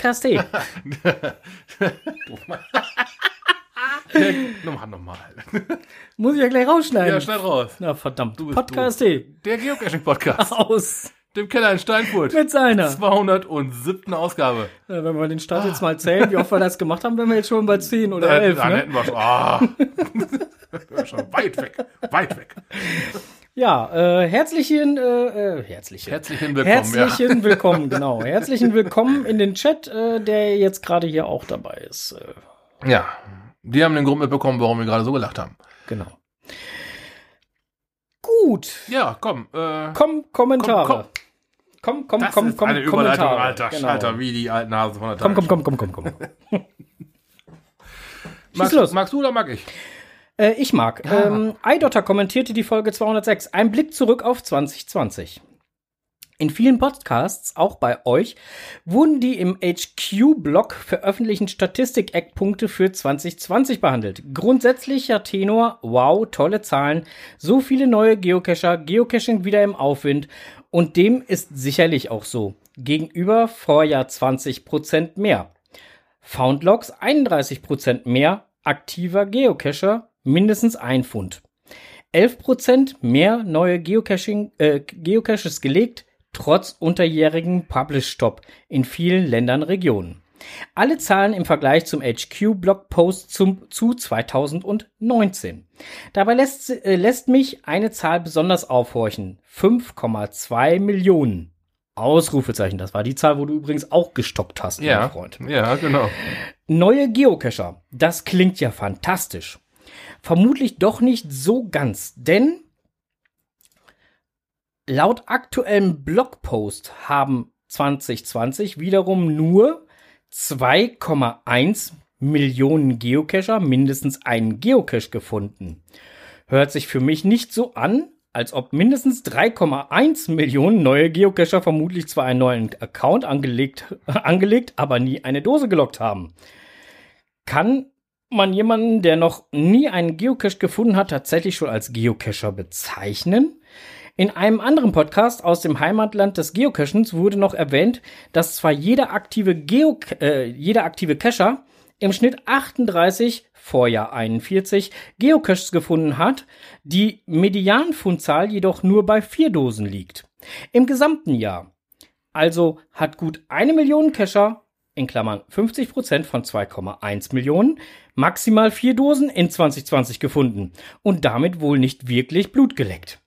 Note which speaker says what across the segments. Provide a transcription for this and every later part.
Speaker 1: Podcast.de.
Speaker 2: ja, nochmal, nochmal.
Speaker 1: Muss ich ja gleich rausschneiden.
Speaker 2: Ja, schnell raus.
Speaker 1: Na verdammt.
Speaker 2: Du bist
Speaker 1: Podcast.de.
Speaker 2: Der Geocaching-Podcast.
Speaker 1: Aus.
Speaker 2: Dem Keller in Steinfurt.
Speaker 1: Mit seiner.
Speaker 2: 207. Ausgabe.
Speaker 1: Ja, wenn wir den Start jetzt mal zählen, wie oft wir das gemacht haben, wären wir jetzt schon bei 10 oder
Speaker 2: Dann,
Speaker 1: 11.
Speaker 2: dann
Speaker 1: Ne?
Speaker 2: hätten wir schon. Ah. schon weit weg. Weit weg.
Speaker 1: Ja, äh, herzlichen, äh, äh, herzlichen.
Speaker 2: Herzlichen Willkommen.
Speaker 1: Herzlichen Willkommen, genau. Herzlichen Willkommen in den Chat, äh, der jetzt gerade hier auch dabei ist. Äh,
Speaker 2: Ja. ja. Die haben den Grund mitbekommen, warum wir gerade so gelacht haben.
Speaker 1: genau. Gut.
Speaker 2: Ja, komm. Äh,
Speaker 1: Komm, Kommentare.
Speaker 2: Komm,
Speaker 1: Komm, komm,
Speaker 2: das
Speaker 1: komm,
Speaker 2: ist
Speaker 1: komm,
Speaker 2: eine Überleitung, alter
Speaker 1: Genau.
Speaker 2: Schalter, wie die alten Hasen von der
Speaker 1: Komm, komm, komm, komm, komm, komm.
Speaker 2: Magst,
Speaker 1: los.
Speaker 2: magst du oder mag ich?
Speaker 1: Äh, ich mag. Ähm, iDotter kommentierte die Folge 206. Ein Blick zurück auf 2020. In vielen Podcasts, auch bei euch, wurden die im HQ-Blog veröffentlichten Statistik-Eckpunkte für 2020 behandelt. Grundsätzlicher Tenor, wow, tolle Zahlen, so viele neue Geocacher, Geocaching wieder im Aufwind und dem ist sicherlich auch so. Gegenüber Vorjahr 20% mehr. Foundlogs 31% mehr, aktiver Geocacher mindestens ein Pfund. 11% mehr neue Geocaching, äh, Geocaches gelegt, trotz unterjährigen Publish-Stop in vielen Ländern Regionen. Alle Zahlen im Vergleich zum HQ-Blogpost zum, zu 2019. Dabei lässt, äh, lässt mich eine Zahl besonders aufhorchen. 5,2 Millionen. Ausrufezeichen. Das war die Zahl, wo du übrigens auch gestoppt hast,
Speaker 2: Ja.
Speaker 1: mein Freund.
Speaker 2: Ja, genau.
Speaker 1: Neue Geocacher. Das klingt ja fantastisch. Vermutlich doch nicht so ganz, denn laut aktuellem Blogpost haben 2020 wiederum nur 2,1 Millionen Geocacher mindestens einen Geocache gefunden. Hört sich für mich nicht so an, als ob mindestens 3,1 Millionen neue Geocacher vermutlich zwar einen neuen Account angelegt, angelegt, aber nie eine Dose gelockt haben. Kann man jemanden, der noch nie einen Geocache gefunden hat, tatsächlich schon als Geocacher bezeichnen? In einem anderen Podcast aus dem Heimatland des Geocachens wurde noch erwähnt, dass zwar jeder aktive, Geo äh, jeder aktive Cacher im Schnitt 38, Vorjahr 41, Geocaches gefunden hat, die Medianfundzahl jedoch nur bei vier Dosen liegt. Im gesamten Jahr. Also hat gut eine Million Cacher, in Klammern 50% von 2,1 Millionen, maximal vier Dosen in 2020 gefunden und damit wohl nicht wirklich Blut geleckt.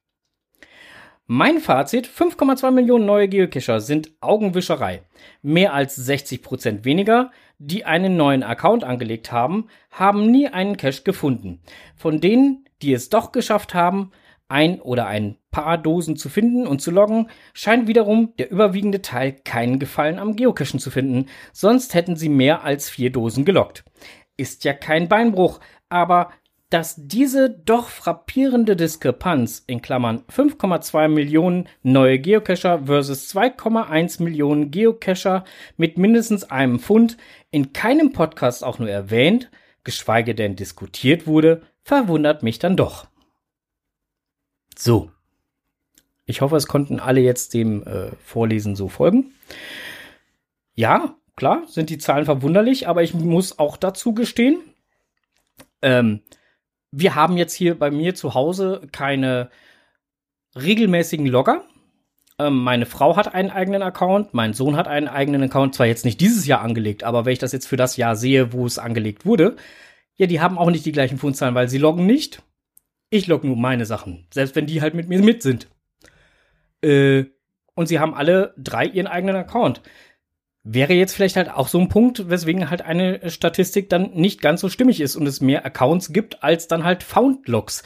Speaker 1: Mein Fazit, 5,2 Millionen neue Geocacher sind Augenwischerei. Mehr als 60% weniger, die einen neuen Account angelegt haben, haben nie einen Cache gefunden. Von denen, die es doch geschafft haben, ein oder ein paar Dosen zu finden und zu loggen, scheint wiederum der überwiegende Teil keinen Gefallen am Geocachen zu finden, sonst hätten sie mehr als vier Dosen gelockt. Ist ja kein Beinbruch, aber dass diese doch frappierende Diskrepanz in Klammern 5,2 Millionen neue Geocacher versus 2,1 Millionen Geocacher mit mindestens einem Pfund in keinem Podcast auch nur erwähnt, geschweige denn diskutiert wurde, verwundert mich dann doch. So. Ich hoffe, es konnten alle jetzt dem äh, Vorlesen so folgen. Ja, klar, sind die Zahlen verwunderlich, aber ich muss auch dazu gestehen, ähm, wir haben jetzt hier bei mir zu Hause keine regelmäßigen Logger. Ähm, meine Frau hat einen eigenen Account, mein Sohn hat einen eigenen Account, zwar jetzt nicht dieses Jahr angelegt, aber wenn ich das jetzt für das Jahr sehe, wo es angelegt wurde, ja, die haben auch nicht die gleichen Fundzahlen, weil sie loggen nicht. Ich logge nur meine Sachen, selbst wenn die halt mit mir mit sind. Äh, und sie haben alle drei ihren eigenen Account. Wäre jetzt vielleicht halt auch so ein Punkt, weswegen halt eine Statistik dann nicht ganz so stimmig ist und es mehr Accounts gibt als dann halt Found-Logs.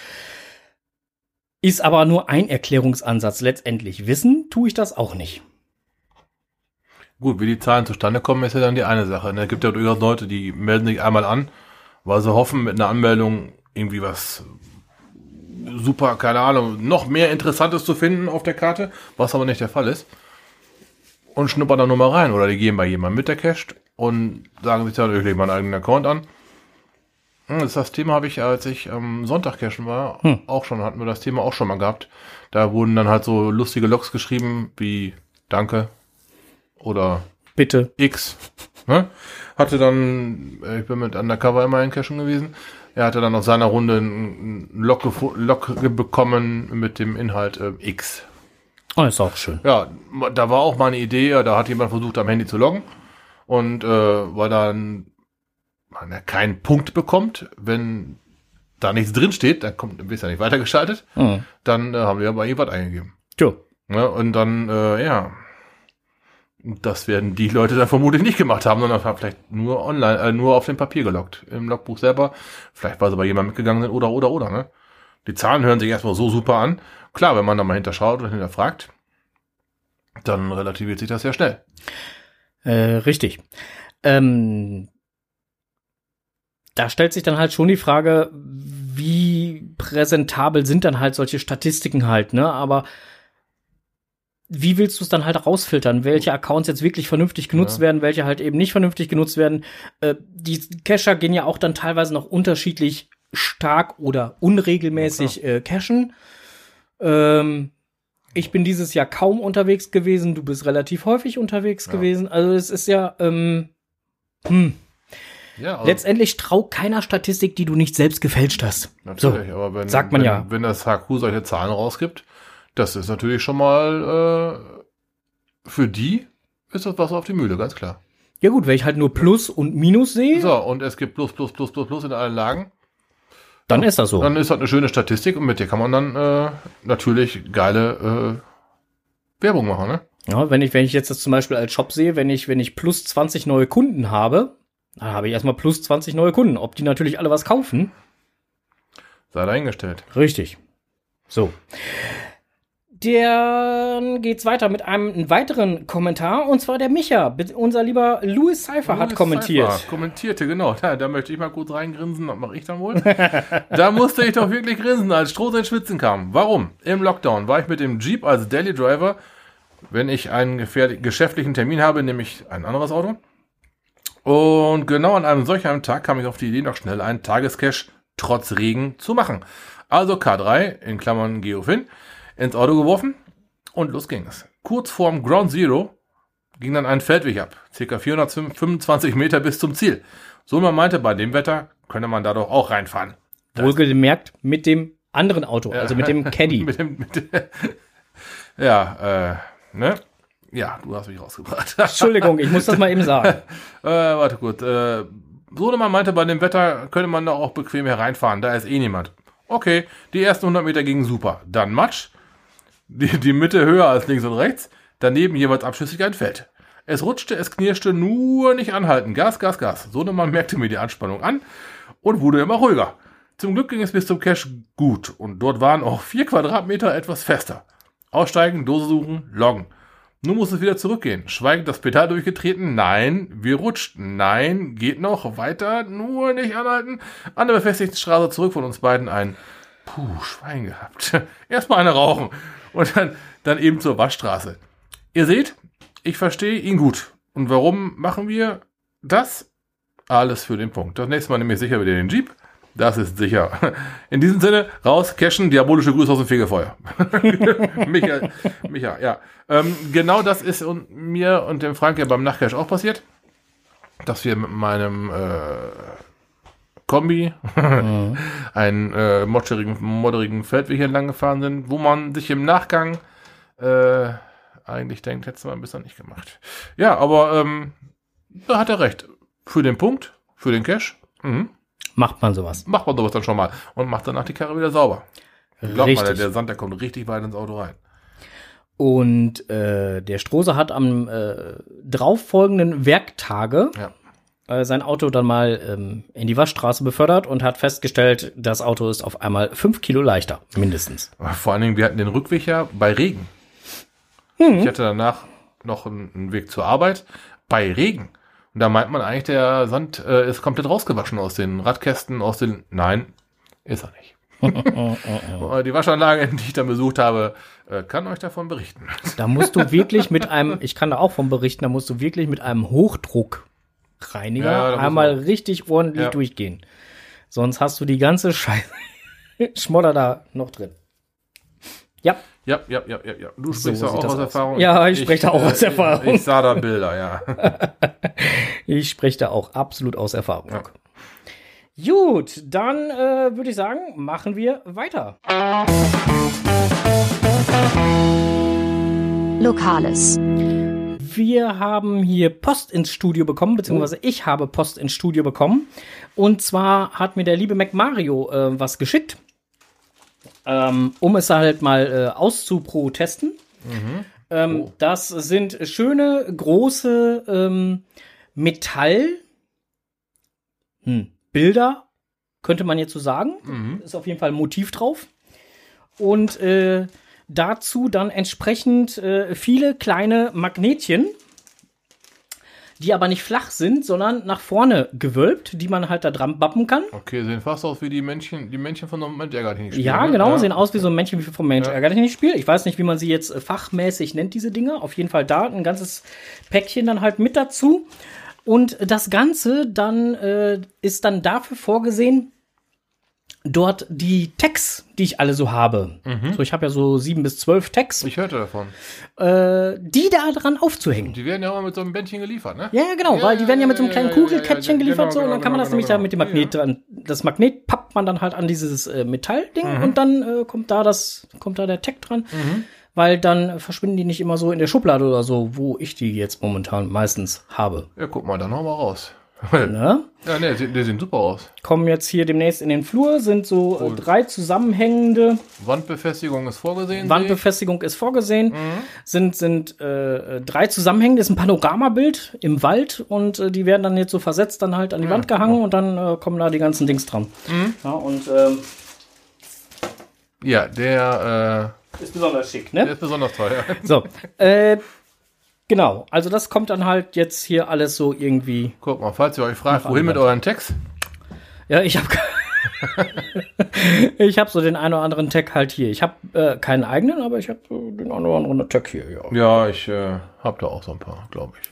Speaker 1: Ist aber nur ein Erklärungsansatz. Letztendlich wissen tue ich das auch nicht.
Speaker 2: Gut, wie die Zahlen zustande kommen, ist ja dann die eine Sache. Es gibt ja durchaus Leute, die melden sich einmal an, weil sie hoffen, mit einer Anmeldung irgendwie was super, keine Ahnung, noch mehr Interessantes zu finden auf der Karte, was aber nicht der Fall ist. Und schnuppern dann nur mal rein. Oder die gehen bei jemandem mit der Cached und sagen sich dann, ich lege meinen eigenen Account an. Hm, Das, das Thema habe ich, als ich am Sonntag cashen war,
Speaker 1: Hm.
Speaker 2: auch schon, hatten wir das Thema auch schon mal gehabt. Da wurden dann halt so lustige Logs geschrieben wie Danke oder
Speaker 1: Bitte.
Speaker 2: X. Ne? Hatte dann, äh, ich bin mit Undercover immer in Cashen gewesen. Er hatte dann auf seiner Runde einen gefo- Log bekommen mit dem Inhalt äh, X.
Speaker 1: Oh, ist auch schön.
Speaker 2: Ja, da war auch mal eine Idee, da hat jemand versucht, am Handy zu loggen. Und äh, weil dann man ja keinen Punkt bekommt, wenn da nichts drin steht, dann kommt, dann bist du ja nicht weitergeschaltet,
Speaker 1: Hm.
Speaker 2: dann äh, haben wir aber irgendwas eingegeben.
Speaker 1: Tja.
Speaker 2: Ja, und dann, äh, ja, das werden die Leute dann vermutlich nicht gemacht haben, sondern vielleicht nur online, äh, nur auf dem Papier geloggt. Im Logbuch selber, vielleicht weil sie bei jemandem mitgegangen sind oder, oder, oder, ne? Die Zahlen hören sich erstmal so super an. Klar, wenn man da mal hinterschaut und hinterfragt, dann relativiert sich das sehr schnell.
Speaker 1: Äh, richtig. Ähm, da stellt sich dann halt schon die Frage, wie präsentabel sind dann halt solche Statistiken halt, ne? Aber wie willst du es dann halt rausfiltern, welche Accounts jetzt wirklich vernünftig genutzt
Speaker 2: Ja.
Speaker 1: werden, welche halt eben nicht vernünftig genutzt werden? Äh, die Cacher gehen ja auch dann teilweise noch unterschiedlich stark oder unregelmäßig äh, cachen. Ähm, ich bin dieses Jahr kaum unterwegs gewesen, du bist relativ häufig unterwegs
Speaker 2: Ja.
Speaker 1: gewesen. Also es ist ja, ähm, hm.
Speaker 2: Ja, also,
Speaker 1: letztendlich trau keiner Statistik, die du nicht selbst gefälscht hast.
Speaker 2: natürlich, aber wenn,
Speaker 1: sagt man
Speaker 2: wenn,
Speaker 1: ja.
Speaker 2: wenn das HQ solche Zahlen rausgibt, das ist natürlich schon mal äh, für die ist das was auf die Mühle, ganz klar.
Speaker 1: Ja gut, wenn ich halt nur Plus und Minus sehe,
Speaker 2: So, und es gibt plus, plus, plus, plus, plus in allen Lagen.
Speaker 1: dann ist das so.
Speaker 2: Dann ist das eine schöne Statistik und mit der kann man dann äh, natürlich geile äh, Werbung machen, ne?
Speaker 1: Ja, wenn ich, wenn ich jetzt das zum Beispiel als Shop sehe, wenn ich, wenn ich plus 20 neue Kunden habe, dann habe ich erstmal plus 20 neue Kunden. Ob die natürlich alle was kaufen?
Speaker 2: Sei dahingestellt.
Speaker 1: Richtig. So. Dann geht's weiter mit einem weiteren Kommentar und zwar der Micha. Unser lieber Louis Cypher hat kommentiert.
Speaker 2: Cypher Kommentierte, genau. Da, da möchte ich mal kurz reingrinsen. Das mache ich dann wohl. da musste ich doch wirklich grinsen, als Stroh ins Schwitzen kam. Warum? Im Lockdown war ich mit dem Jeep als Daily Driver. Wenn ich einen geschäftlichen Termin habe, nehme ich ein anderes Auto. Und genau an einem solch einem Tag kam ich auf die Idee, noch schnell einen Tagescash trotz Regen zu machen. Also K3, in Klammern Geofin, ins Auto geworfen und los ging es. Kurz vorm Ground Zero ging dann ein Feldweg ab, circa 425 Meter bis zum Ziel. So man meinte, bei dem Wetter könne man da doch auch reinfahren.
Speaker 1: Wohlgemerkt mit dem anderen Auto, also mit dem Caddy.
Speaker 2: mit dem, mit ja, äh, ne? Ja, du hast mich rausgebracht.
Speaker 1: Entschuldigung, ich muss das mal eben sagen.
Speaker 2: Äh, warte kurz. Äh, Sohnemann meinte, bei dem Wetter könnte man da auch bequem hereinfahren. Da ist eh niemand. Okay, die ersten 100 Meter gingen super. Dann Matsch. Die, die Mitte höher als links und rechts. Daneben jeweils abschüssig ein Feld. Es rutschte, es knirschte, nur nicht anhalten. Gas, Gas, Gas. Sohnemann merkte mir die Anspannung an und wurde immer ruhiger. Zum Glück ging es bis zum Cache gut und dort waren auch vier Quadratmeter etwas fester. Aussteigen, Dose suchen, loggen. Nun muss es wieder zurückgehen. Schweigend das Pedal durchgetreten. Nein, wir rutschten. Nein, geht noch weiter. Nur nicht anhalten. An der befestigten Straße zurück von uns beiden ein Puh, Schwein gehabt. Erstmal eine rauchen. Und dann, dann eben zur Waschstraße. Ihr seht, ich verstehe ihn gut. Und warum machen wir das? Alles für den Punkt. Das nächste Mal nehme ich sicher wieder den Jeep. Das ist sicher. In diesem Sinne, raus, cashen, diabolische Grüße aus dem Fegefeuer. Micha, Micha, ja. Ähm, genau das ist und mir und dem Frank ja beim Nachtcash auch passiert. Dass wir mit meinem äh, Kombi einen äh, modderigen, modderigen Feldweg hier lang gefahren sind, wo man sich im Nachgang äh, eigentlich denkt, hättest du mal ein bisschen nicht gemacht. Ja, aber ähm, da hat er recht. Für den Punkt, für den Cash, mhm,
Speaker 1: Macht man sowas.
Speaker 2: macht man sowas dann schon mal und macht danach die Karre wieder sauber. Glaubt mal, der Sand, der kommt richtig weit ins Auto rein.
Speaker 1: Und äh, der Strohse hat am äh, darauffolgenden Werktage
Speaker 2: Ja.
Speaker 1: Äh, sein Auto dann mal ähm, in die Waschstraße befördert und hat festgestellt, das Auto ist auf einmal fünf Kilo leichter, mindestens.
Speaker 2: Vor allen Dingen, wir hatten den Rückweg ja bei Regen. Ich hatte danach noch einen, einen Weg zur Arbeit bei Regen. Und da meint man eigentlich, der Sand äh, ist komplett rausgewaschen aus den Radkästen, aus den. Nein, ist er nicht. Äh, die Waschanlage, die ich dann besucht habe, äh, kann euch davon berichten.
Speaker 1: Da musst du wirklich mit einem, ich kann da auch von berichten, da musst du wirklich mit einem Hochdruckreiniger
Speaker 2: Ja, da
Speaker 1: einmal
Speaker 2: man-
Speaker 1: richtig ordentlich
Speaker 2: Ja.
Speaker 1: durchgehen. Sonst hast du die ganze Scheiße Schmodder da noch drin. Ja,
Speaker 2: Ja, ja, ja, ja, ja. Du
Speaker 1: So
Speaker 2: sprichst da
Speaker 1: sieht
Speaker 2: auch aus
Speaker 1: aus.
Speaker 2: Erfahrung.
Speaker 1: Ja, ich spreche da auch aus Erfahrung.
Speaker 2: Ich sah da Bilder, ja.
Speaker 1: Ich spreche da auch absolut aus Erfahrung.
Speaker 2: Ja.
Speaker 1: Gut, dann äh, würde ich sagen, machen wir weiter.
Speaker 3: Lokales.
Speaker 1: Wir haben hier Post ins Studio bekommen, beziehungsweise ich habe Post ins Studio bekommen. Und zwar hat mir der liebe Mac Mario äh, was geschickt, ähm, um es halt mal äh, auszuprotesten. Ähm, Das sind schöne, große ähm, Metall hm, Bilder, könnte man jetzt so sagen. Ist auf jeden Fall ein Motiv drauf. Und äh, dazu dann entsprechend äh, viele kleine Magnetchen, die aber nicht flach sind, sondern nach vorne gewölbt, die man halt da dran bappen kann.
Speaker 2: Okay, sehen fast aus wie die Männchen, die Männchen von Moment Ärger nicht spielen,
Speaker 1: Ja,
Speaker 2: ne?
Speaker 1: genau, sehen aus wie so ein Männchen wie vom Mensch
Speaker 2: Ja.
Speaker 1: ärgerlich nicht Spiel. Ich weiß nicht, wie man sie jetzt äh, fachmäßig nennt, diese Dinger. Auf jeden Fall da ein ganzes Päckchen dann halt mit dazu. Und das Ganze dann äh, ist dann dafür vorgesehen, dort die Tags, die ich alle so habe. So, ich habe ja so sieben bis zwölf Tags,
Speaker 2: Ich hörte davon.
Speaker 1: äh, die da dran aufzuhängen.
Speaker 2: Die werden ja auch mit so einem Bändchen geliefert, ne?
Speaker 1: Ja, genau,
Speaker 2: Ja,
Speaker 1: weil die werden ja mit so einem kleinen
Speaker 2: ja,
Speaker 1: Kugelkettchen geliefert
Speaker 2: genau,
Speaker 1: so und dann
Speaker 2: genau,
Speaker 1: kann man das
Speaker 2: genau,
Speaker 1: nämlich da
Speaker 2: genau.
Speaker 1: mit dem Magnet dran. Das Magnet pappt man dann halt an dieses äh, Metallding und dann äh, kommt da das, kommt da der Tag dran. Weil dann verschwinden die nicht immer so in der Schublade oder so, wo ich die jetzt momentan meistens habe.
Speaker 2: Ja, guck mal, dann hauen wir raus.
Speaker 1: Ne?
Speaker 2: Ja, ne, die, die sehen super aus.
Speaker 1: Kommen jetzt hier demnächst in den Flur, sind so äh, drei zusammenhängende
Speaker 2: Wandbefestigung ist vorgesehen.
Speaker 1: Wandbefestigung ist vorgesehen, sind, sind äh, drei zusammenhängende, ist ein Panoramabild im Wald und äh, die werden dann jetzt so versetzt dann halt an die Wand gehangen und dann äh, kommen da die ganzen Dings dran. Ja, und ähm,
Speaker 2: ja, der,
Speaker 1: ist besonders schick,
Speaker 2: äh, der
Speaker 1: ne?
Speaker 2: ist besonders toll. Ja.
Speaker 1: So, äh, genau, also das kommt dann halt jetzt hier alles so irgendwie.
Speaker 2: Guck mal, falls ihr euch fragt, wohin mit euren Text?
Speaker 1: Ja, ich habe ich habe so den einen oder anderen Tag halt hier. Ich habe äh, keinen eigenen, aber ich habe äh, den einen oder anderen Tag hier, ja.
Speaker 2: Ja, ich äh, hab da auch so ein paar, glaube ich.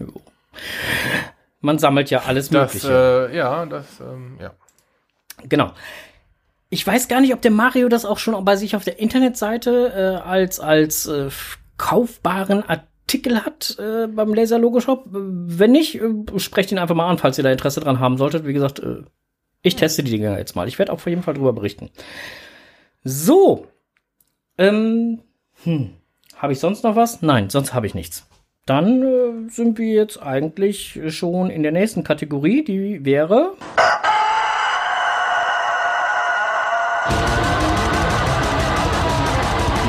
Speaker 1: Man sammelt ja alles
Speaker 2: Das,
Speaker 1: Mögliche.
Speaker 2: äh, ja, das, ähm, ja.
Speaker 1: Genau. Ich weiß gar nicht, ob der Mario das auch schon bei sich auf der Internetseite äh, als, als äh, kaufbaren Artikel hat äh, beim Laser Logo Shop. Wenn nicht, äh, sprecht ihn einfach mal an, falls ihr da Interesse dran haben solltet. Wie gesagt, äh, ich teste die Dinger jetzt mal. Ich werde auf jeden Fall drüber berichten. So. Ähm, hm. Habe ich sonst noch was? Nein, sonst habe ich nichts. Dann äh, sind wir jetzt eigentlich schon in der nächsten Kategorie, die wäre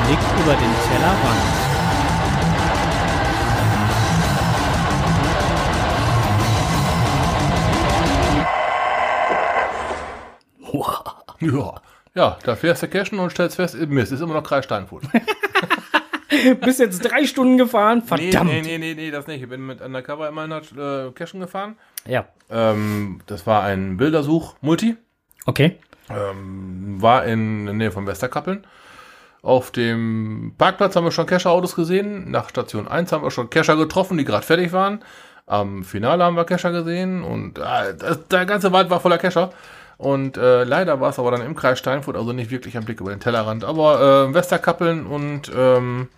Speaker 1: Blick über den Tellerrand.
Speaker 2: Ja. Ja, da fährst du cashen und stellst fest, Mist, ist immer noch Kreis Steinfurt.
Speaker 1: Bist jetzt drei Stunden gefahren, verdammt.
Speaker 2: nee, nee, nee, nee, das nicht. Ich bin mit Undercover immer nach äh, Cashen gefahren.
Speaker 1: Ja,
Speaker 2: Ähm, das war ein Bildersuch-Multi.
Speaker 1: okay.
Speaker 2: Ähm, war in der Nähe von Westerkappeln. Auf dem Parkplatz haben wir schon Kescher-Autos gesehen. Nach Station 1 haben wir schon Kescher getroffen, die gerade fertig waren. Am Finale haben wir Kescher gesehen und äh, das, der ganze Wald war voller Kescher. Und äh, leider war es aber dann im Kreis Steinfurt, also nicht wirklich am Blick über den Tellerrand. Aber äh, Westerkappeln und ähm,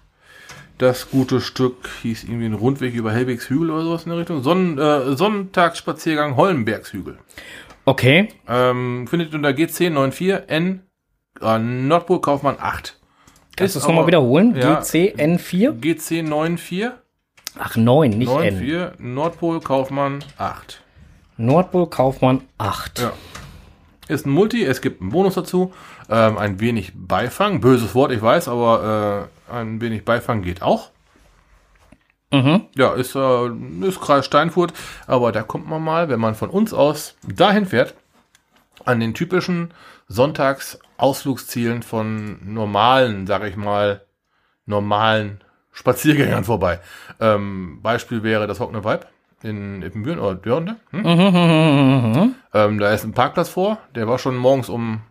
Speaker 2: das gute Stück hieß irgendwie ein Rundweg über Hellwegshügel oder sowas in der Richtung. Sonnen, äh, Sonntagsspaziergang Hollenbergshügel.
Speaker 1: Okay.
Speaker 2: Ähm, findet unter GC94N äh, Nordpol Kaufmann 8.
Speaker 1: Kannst du es nochmal wiederholen?
Speaker 2: Ja.
Speaker 1: GCN4?
Speaker 2: GC94
Speaker 1: Ach, 9, nicht N.
Speaker 2: 94 Nordpol Kaufmann 8.
Speaker 1: Nordpol Kaufmann 8.
Speaker 2: Ja. Ist ein Multi, es gibt einen Bonus dazu. Ähm, ein wenig Beifang, böses Wort, ich weiß, aber äh, ein wenig Beifang geht auch.
Speaker 1: Mhm.
Speaker 2: Ja, ist, äh, ist Kreis Steinfurt, aber da kommt man mal, wenn man von uns aus dahin fährt, an den typischen Sonntagsausflugszielen von normalen, sag ich mal, normalen Spaziergängern vorbei. Ähm, Beispiel wäre das Hockne Vibe in Ippenbüren oder Dörnde. Hm?
Speaker 1: Mhm.
Speaker 2: Ähm, da ist ein Parkplatz vor, der war schon morgens um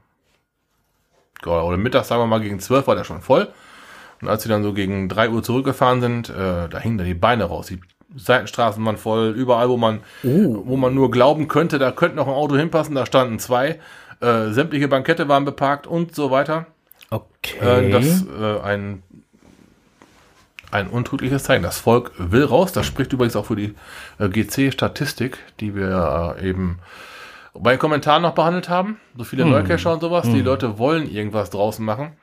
Speaker 2: oder mittags, sagen wir mal, gegen 12 war der schon voll. Und als sie dann so gegen 3 Uhr zurückgefahren sind, äh, da hingen da die Beine raus. Die Seitenstraßen waren voll, überall, wo man, wo man nur glauben könnte, da könnte noch ein Auto hinpassen, da standen zwei. Äh, sämtliche Bankette waren beparkt und so weiter.
Speaker 1: Okay.
Speaker 2: Äh, das äh, ein ein untrügliches Zeichen. Das Volk will raus. Das spricht übrigens auch für die äh, GC-Statistik, die wir äh, eben bei Kommentaren noch behandelt haben. So viele hm. Neucacher und sowas. Hm. Die Leute wollen irgendwas draußen machen.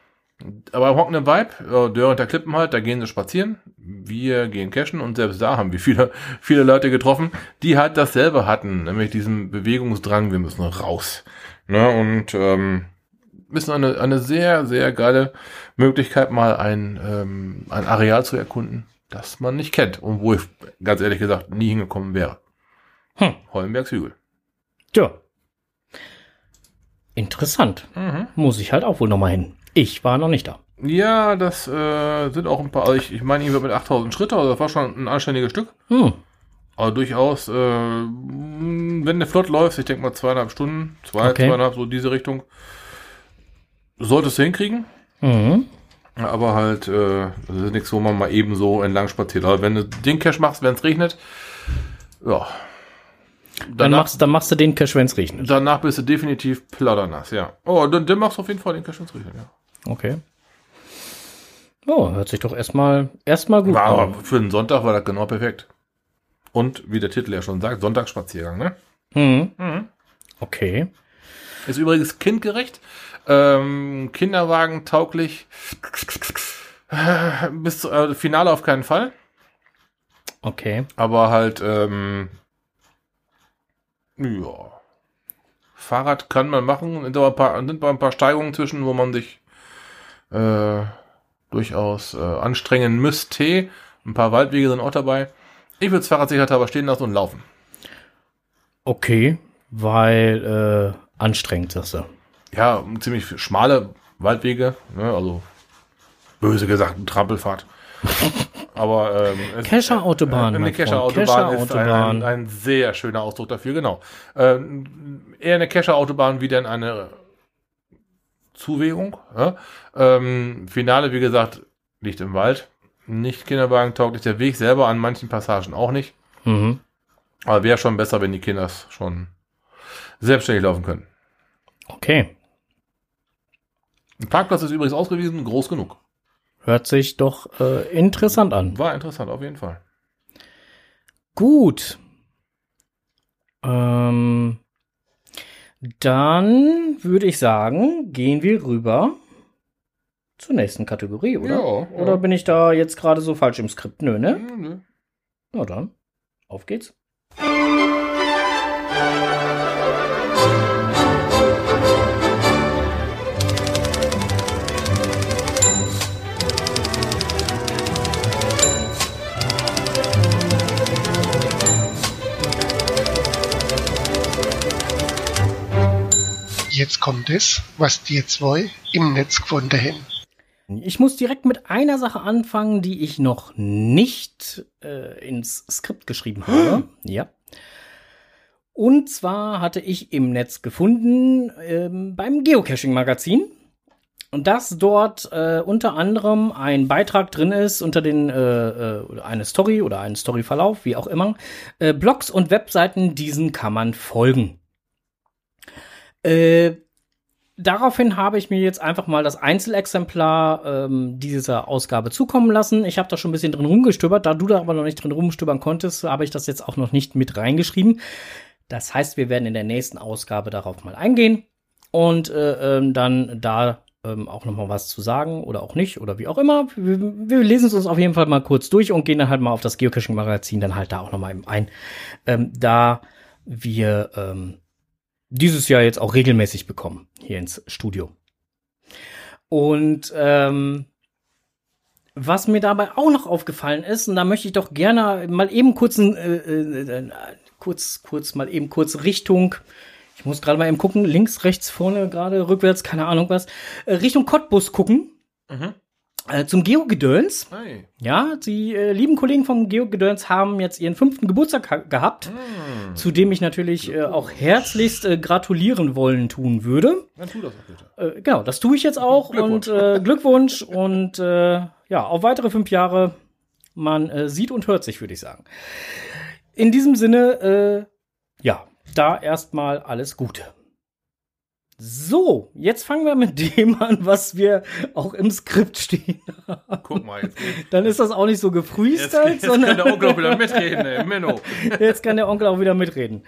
Speaker 2: Aber im hockenden Vibe, äh, Dörr und der Klippen halt, da gehen sie spazieren. Wir gehen cashen und selbst da haben wir viele, viele Leute getroffen, die halt dasselbe hatten, nämlich diesen Bewegungsdrang, wir müssen raus. Ne? Und ähm, ist eine, eine sehr, sehr geile Möglichkeit, mal ein, ähm, ein Areal zu erkunden, das man nicht kennt und wo ich ganz ehrlich gesagt nie hingekommen wäre. Hm. Hollenbergs Hügel.
Speaker 1: Ja. Interessant. Mhm. Muss ich halt auch wohl nochmal hin. Ich war noch nicht da.
Speaker 2: Ja, das äh, sind auch ein paar, also ich, ich meine, irgendwie mit 8000 Schritte, also das war schon ein anständiges Stück. Hm. Aber durchaus, äh, wenn der flott läuft, ich denke mal zweieinhalb Stunden, zwei, okay. zweieinhalb, so diese Richtung, solltest du hinkriegen. Mhm. Aber halt, äh, das ist nichts, wo man mal eben so entlang spaziert. Aber wenn du den Cache machst, wenn es regnet, ja.
Speaker 1: Danach, dann, machst, dann machst du den Cache, wenn es regnet.
Speaker 2: Danach bist du definitiv plaudernass, ja. Oh, dann, dann machst du auf jeden Fall den Cache, wenn es regnet, ja.
Speaker 1: Okay. Oh, hört sich doch erstmal erstmal gut
Speaker 2: war, an. Aber für einen Sonntag war das genau perfekt. Und wie der Titel ja schon sagt, Sonntagsspaziergang, ne? Mhm.
Speaker 1: mhm. Okay.
Speaker 2: Ist übrigens kindgerecht, ähm, Kinderwagen tauglich. Bis zum äh, Finale auf keinen Fall.
Speaker 1: Okay.
Speaker 2: Aber halt, ähm, ja. Fahrrad kann man machen, sind aber ein paar, sind ein paar Steigungen zwischen, wo man sich äh, durchaus äh, anstrengen müsste. Ein paar Waldwege sind auch dabei. Ich würde das Fahrrad sicherheitshalber stehen lassen und laufen.
Speaker 1: Okay, weil äh, anstrengend, sagst du.
Speaker 2: Ja, ziemlich schmale Waldwege, ne, also böse gesagt, eine Trampelfahrt. Aber ähm,
Speaker 1: Kescher-Autobahn.
Speaker 2: Eine Kescher-Autobahn ist ein, ein, ein, sehr schöner Ausdruck dafür, genau. Ähm, eher eine Kescher-Autobahn wie denn eine Zuwägung. Ja? Ähm, Finale, wie gesagt, liegt im Wald. Nicht Kinderwagen tauglich. Der Weg selber an manchen Passagen auch nicht. Mhm. Aber wäre schon besser, wenn die Kinder schon selbstständig laufen können.
Speaker 1: Okay.
Speaker 2: Ein Parkplatz ist übrigens ausgewiesen, groß genug.
Speaker 1: Hört sich doch äh, interessant an.
Speaker 2: War interessant, auf jeden Fall.
Speaker 1: Gut. Ähm, dann würde ich sagen, gehen wir rüber zur nächsten Kategorie, oder? Ja, ja. Oder bin ich da jetzt gerade so falsch im Skript? Nö, ne? Nö. Na dann, auf geht's.
Speaker 3: Jetzt kommt es, was die zwei im Netz gefunden haben.
Speaker 1: Ich muss direkt mit einer Sache anfangen, die ich noch nicht äh, ins Skript geschrieben habe. ja. Und zwar hatte ich im Netz gefunden ähm, beim Geocaching-Magazin, dass dort äh, unter anderem ein Beitrag drin ist unter den äh, äh, eine Story oder einen Storyverlauf, wie auch immer. Äh, Blogs und Webseiten, diesen kann man folgen. Äh, daraufhin habe ich mir jetzt einfach mal das Einzelexemplar ähm, dieser Ausgabe zukommen lassen. Ich habe da schon ein bisschen drin rumgestöbert. Da du da aber noch nicht drin rumstöbern konntest, habe ich das jetzt auch noch nicht mit reingeschrieben. Das heißt, wir werden in der nächsten Ausgabe darauf mal eingehen und äh, ähm, dann da ähm, auch noch mal was zu sagen oder auch nicht oder wie auch immer. Wir, wir lesen es uns auf jeden Fall mal kurz durch und gehen dann halt mal auf das Geocaching-Magazin dann halt da auch noch mal ein. Ähm, da wir ähm, dieses Jahr jetzt auch regelmäßig bekommen hier ins Studio. Und ähm, was mir dabei auch noch aufgefallen ist, und da möchte ich doch gerne mal eben kurz, äh, äh, äh, kurz, kurz mal eben kurz Richtung, ich muss gerade mal eben gucken, links, rechts, vorne, gerade, rückwärts, keine Ahnung was, äh, Richtung Cottbus gucken. Mhm. Äh, zum Geo-Gedöns. Hey. Ja, die äh, lieben Kollegen vom Geo-Gedöns haben jetzt ihren fünften Geburtstag gehabt, mm. zu dem ich natürlich äh, auch herzlichst äh, gratulieren wollen tun würde. Dann tu das auch bitte. Äh, genau, das tue ich jetzt auch Glückwunsch. und Glückwunsch und ja, auf weitere fünf Jahre. Man sieht und hört sich, würde ich sagen. In diesem Sinne, ja, da erstmal alles Gute. So, jetzt fangen wir mit dem an, was wir auch im Skript stehen.
Speaker 2: Guck mal, jetzt,
Speaker 1: Dann ist das auch nicht so
Speaker 2: jetzt,
Speaker 1: gefreestylt,
Speaker 2: jetzt kann
Speaker 1: sondern
Speaker 2: der Onkel auch wieder mitreden, ey, Menno.
Speaker 1: jetzt kann der Onkel auch wieder mitreden.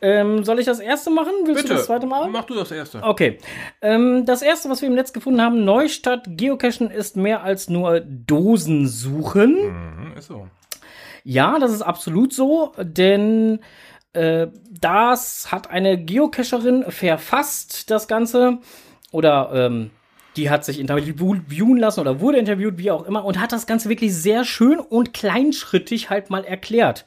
Speaker 1: Ähm, soll ich das erste machen? Willst
Speaker 2: Bitte,
Speaker 1: du das zweite Mal?
Speaker 2: mach du das erste.
Speaker 1: Okay. Ähm, das erste, was wir im Netz gefunden haben, Neustadt Geocachen ist mehr als nur Dosen suchen.
Speaker 2: Mhm, ist so.
Speaker 1: Ja, das ist absolut so, denn das hat eine Geocacherin verfasst, das Ganze. Oder ähm, die hat sich interviewen lassen oder wurde interviewt, wie auch immer, und hat das Ganze wirklich sehr schön und kleinschrittig halt mal erklärt.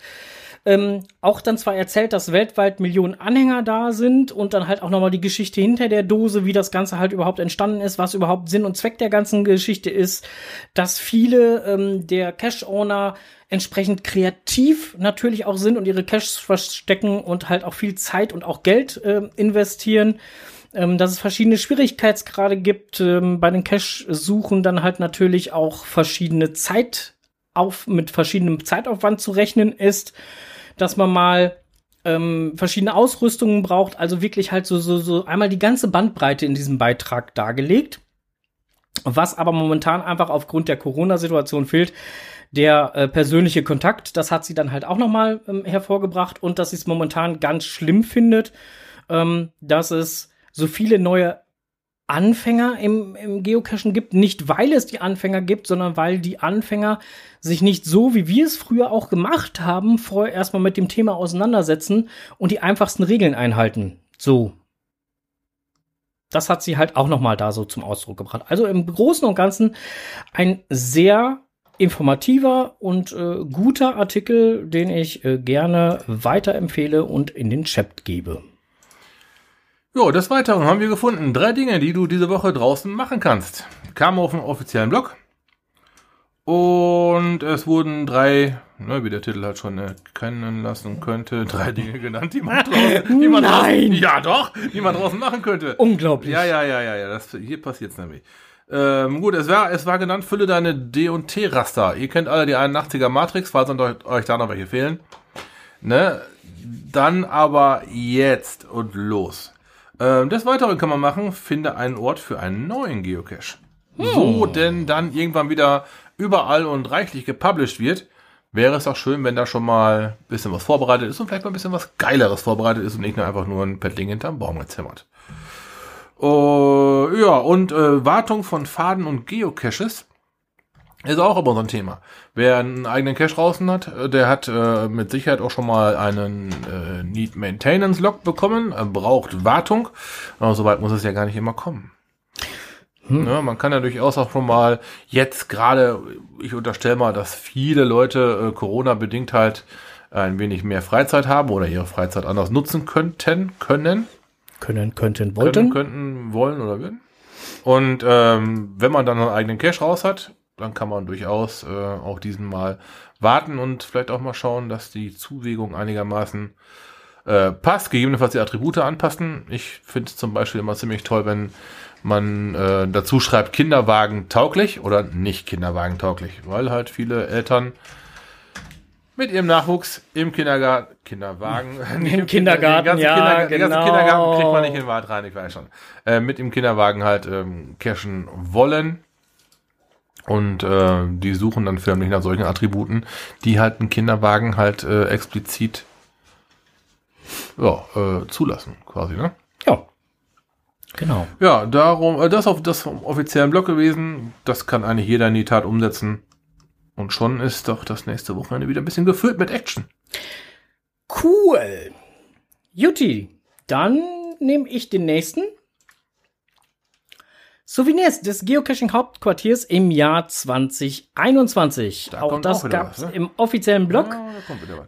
Speaker 1: Ähm, auch dann zwar erzählt, dass weltweit Millionen Anhänger da sind und dann halt auch nochmal die Geschichte hinter der Dose, wie das Ganze halt überhaupt entstanden ist, was überhaupt Sinn und Zweck der ganzen Geschichte ist, dass viele ähm, der Cash-Owner entsprechend kreativ natürlich auch sind und ihre Cash verstecken und halt auch viel Zeit und auch Geld äh, investieren. Ähm, dass es verschiedene Schwierigkeitsgrade gibt, ähm, bei den Cash-Suchen dann halt natürlich auch verschiedene Zeit auf, mit verschiedenem Zeitaufwand zu rechnen ist, dass man mal ähm, verschiedene Ausrüstungen braucht, also wirklich halt so, so, so einmal die ganze Bandbreite in diesem Beitrag dargelegt. Was aber momentan einfach aufgrund der Corona-Situation fehlt, der äh, persönliche Kontakt, das hat sie dann halt auch nochmal ähm, hervorgebracht und dass sie es momentan ganz schlimm findet, ähm, dass es so viele neue Anfänger im, im Geocachen gibt, nicht weil es die Anfänger gibt, sondern weil die Anfänger sich nicht so, wie wir es früher auch gemacht haben, vorher erstmal mit dem Thema auseinandersetzen und die einfachsten Regeln einhalten. So. Das hat sie halt auch nochmal da so zum Ausdruck gebracht. Also im Großen und Ganzen ein sehr informativer und äh, guter Artikel, den ich äh, gerne weiterempfehle und in den Chat gebe.
Speaker 2: Jo, des Weiteren haben wir gefunden drei Dinge, die du diese Woche draußen machen kannst. Kam auf dem offiziellen Blog. Und es wurden drei, ne, wie der Titel halt schon erkennen lassen könnte, drei Dinge genannt, die man draußen, die man draußen,
Speaker 1: Nein!
Speaker 2: ja doch, die man draußen machen könnte.
Speaker 1: Unglaublich.
Speaker 2: Ja, ja, ja, ja, ja, das, hier passiert's nämlich. Ähm, gut, es war, es war genannt, fülle deine D&T-Raster. Ihr kennt alle die 81er Matrix, falls euch da noch welche fehlen. Ne? Dann aber jetzt und los. Ähm, des Weiteren kann man machen, finde einen Ort für einen neuen Geocache. So denn dann irgendwann wieder überall und reichlich gepublished wird, wäre es auch schön, wenn da schon mal ein bisschen was vorbereitet ist und vielleicht mal ein bisschen was Geileres vorbereitet ist und nicht nur einfach nur ein Paddling hinterm Baum gezimmert. Oh, ja, und äh, Wartung von Faden und Geocaches ist auch immer so ein Thema. Wer einen eigenen Cache draußen hat, äh, der hat äh, mit Sicherheit auch schon mal einen äh, Need Maintenance Log bekommen, äh, braucht Wartung, aber soweit muss es ja gar nicht immer kommen. Ne, man kann ja durchaus auch schon mal jetzt gerade, ich unterstelle mal, dass viele Leute äh, Corona-bedingt halt ein wenig mehr Freizeit haben oder ihre Freizeit anders nutzen könnten, können
Speaker 1: Können, könnten, wollten.
Speaker 2: können, könnten, wollen oder würden. Und ähm, wenn man dann einen eigenen Cache raus hat, dann kann man durchaus äh, auch diesen mal warten und vielleicht auch mal schauen, dass die Zuwägung einigermaßen äh, passt, gegebenenfalls die Attribute anpassen. Ich finde es zum Beispiel immer ziemlich toll, wenn man äh, dazu schreibt Kinderwagen tauglich oder nicht Kinderwagen tauglich, weil halt viele Eltern mit ihrem Nachwuchs im Kindergarten, Kinderwagen,
Speaker 1: Im Kindergarten,
Speaker 2: den ganzen
Speaker 1: ja,
Speaker 2: Kindergarten, Den ganzen
Speaker 1: genau.
Speaker 2: Kindergarten kriegt man nicht in den Wald rein, ich weiß schon. Äh, mit dem Kinderwagen halt ähm, cashen wollen. Und äh, die suchen dann förmlich nach solchen Attributen, die halt einen Kinderwagen halt äh, explizit ja, äh, zulassen, quasi, ne?
Speaker 1: Ja. Genau.
Speaker 2: Ja, darum, äh, das auf das vom offiziellen Blog gewesen. Das kann eigentlich jeder in die Tat umsetzen. Und schon ist doch das nächste Wochenende wieder ein bisschen gefüllt mit Action.
Speaker 1: Cool. Juti, dann nehme ich den nächsten. Souvenirs des Geocaching-Hauptquartiers im Jahr 2021.
Speaker 2: Da
Speaker 1: auch das gab es
Speaker 2: ne?
Speaker 1: im offiziellen Blog.
Speaker 2: Ja.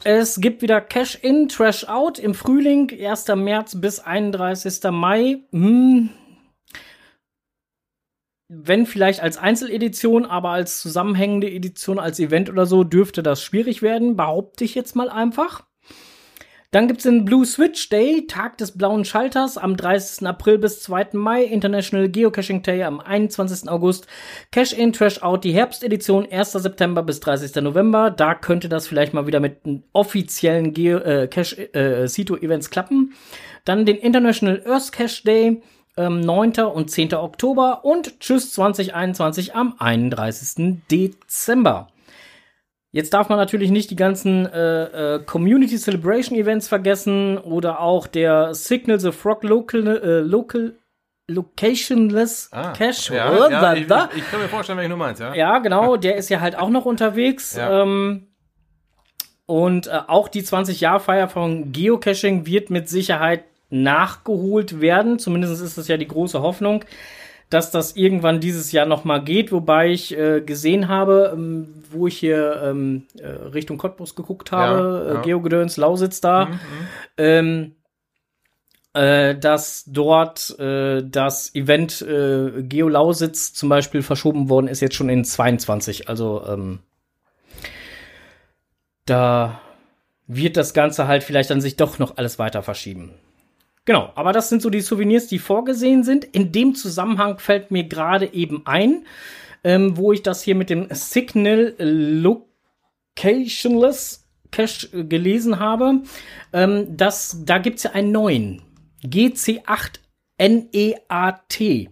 Speaker 1: Es gibt wieder Cash in, Trash out im Frühling, 1. März bis 31. Mai. Hm. Wenn vielleicht als Einzeledition, aber als zusammenhängende Edition, als Event oder so, dürfte das schwierig werden, behaupte ich jetzt mal einfach. Dann gibt's den Blue Switch Day, Tag des blauen Schalters, am 30. April bis 2. Mai, International Geocaching Day am 21. August, Cash in, Trash out, die Herbstedition, 1. September bis 30. November. Da könnte das vielleicht mal wieder mit offiziellen Geo äh, Cache äh, Sito Events klappen. Dann den International Earth Cache Day ähm, 9. und 10. Oktober und tschüss 2021 am 31. Dezember. Jetzt darf man natürlich nicht die ganzen äh, äh, Community Celebration Events vergessen oder auch der Signal the Frog Local, äh, Local Locationless Cache.
Speaker 2: Ja,
Speaker 1: Äh,
Speaker 2: ja,
Speaker 1: da,
Speaker 2: ich, ich, ich kann mir vorstellen, welchen du meinst, ja?
Speaker 1: Ja, genau, der ist ja halt auch noch unterwegs.
Speaker 2: Ja.
Speaker 1: Ähm, und äh, auch die 20-Jahr-Feier von Geocaching wird mit Sicherheit nachgeholt werden. Zumindest ist das ja die große Hoffnung, dass das irgendwann dieses Jahr noch mal geht. Wobei ich äh, gesehen habe, ähm, wo ich hier ähm, äh, Richtung Cottbus geguckt habe,
Speaker 2: Ja, ja.
Speaker 1: äh, Geogedöns, Lausitz da, ähm, äh, dass dort äh, das Event äh, Geo Lausitz zum Beispiel verschoben worden ist, jetzt schon in 22. Also ähm, da wird das Ganze halt vielleicht an sich doch noch alles weiter verschieben. Genau, aber das sind so die Souvenirs, die vorgesehen sind. In dem Zusammenhang fällt mir gerade eben ein, ähm, wo ich das hier mit dem Signal Locationless Cache äh, gelesen habe, ähm, dass da gibt's ja einen neuen GC8 NEAT.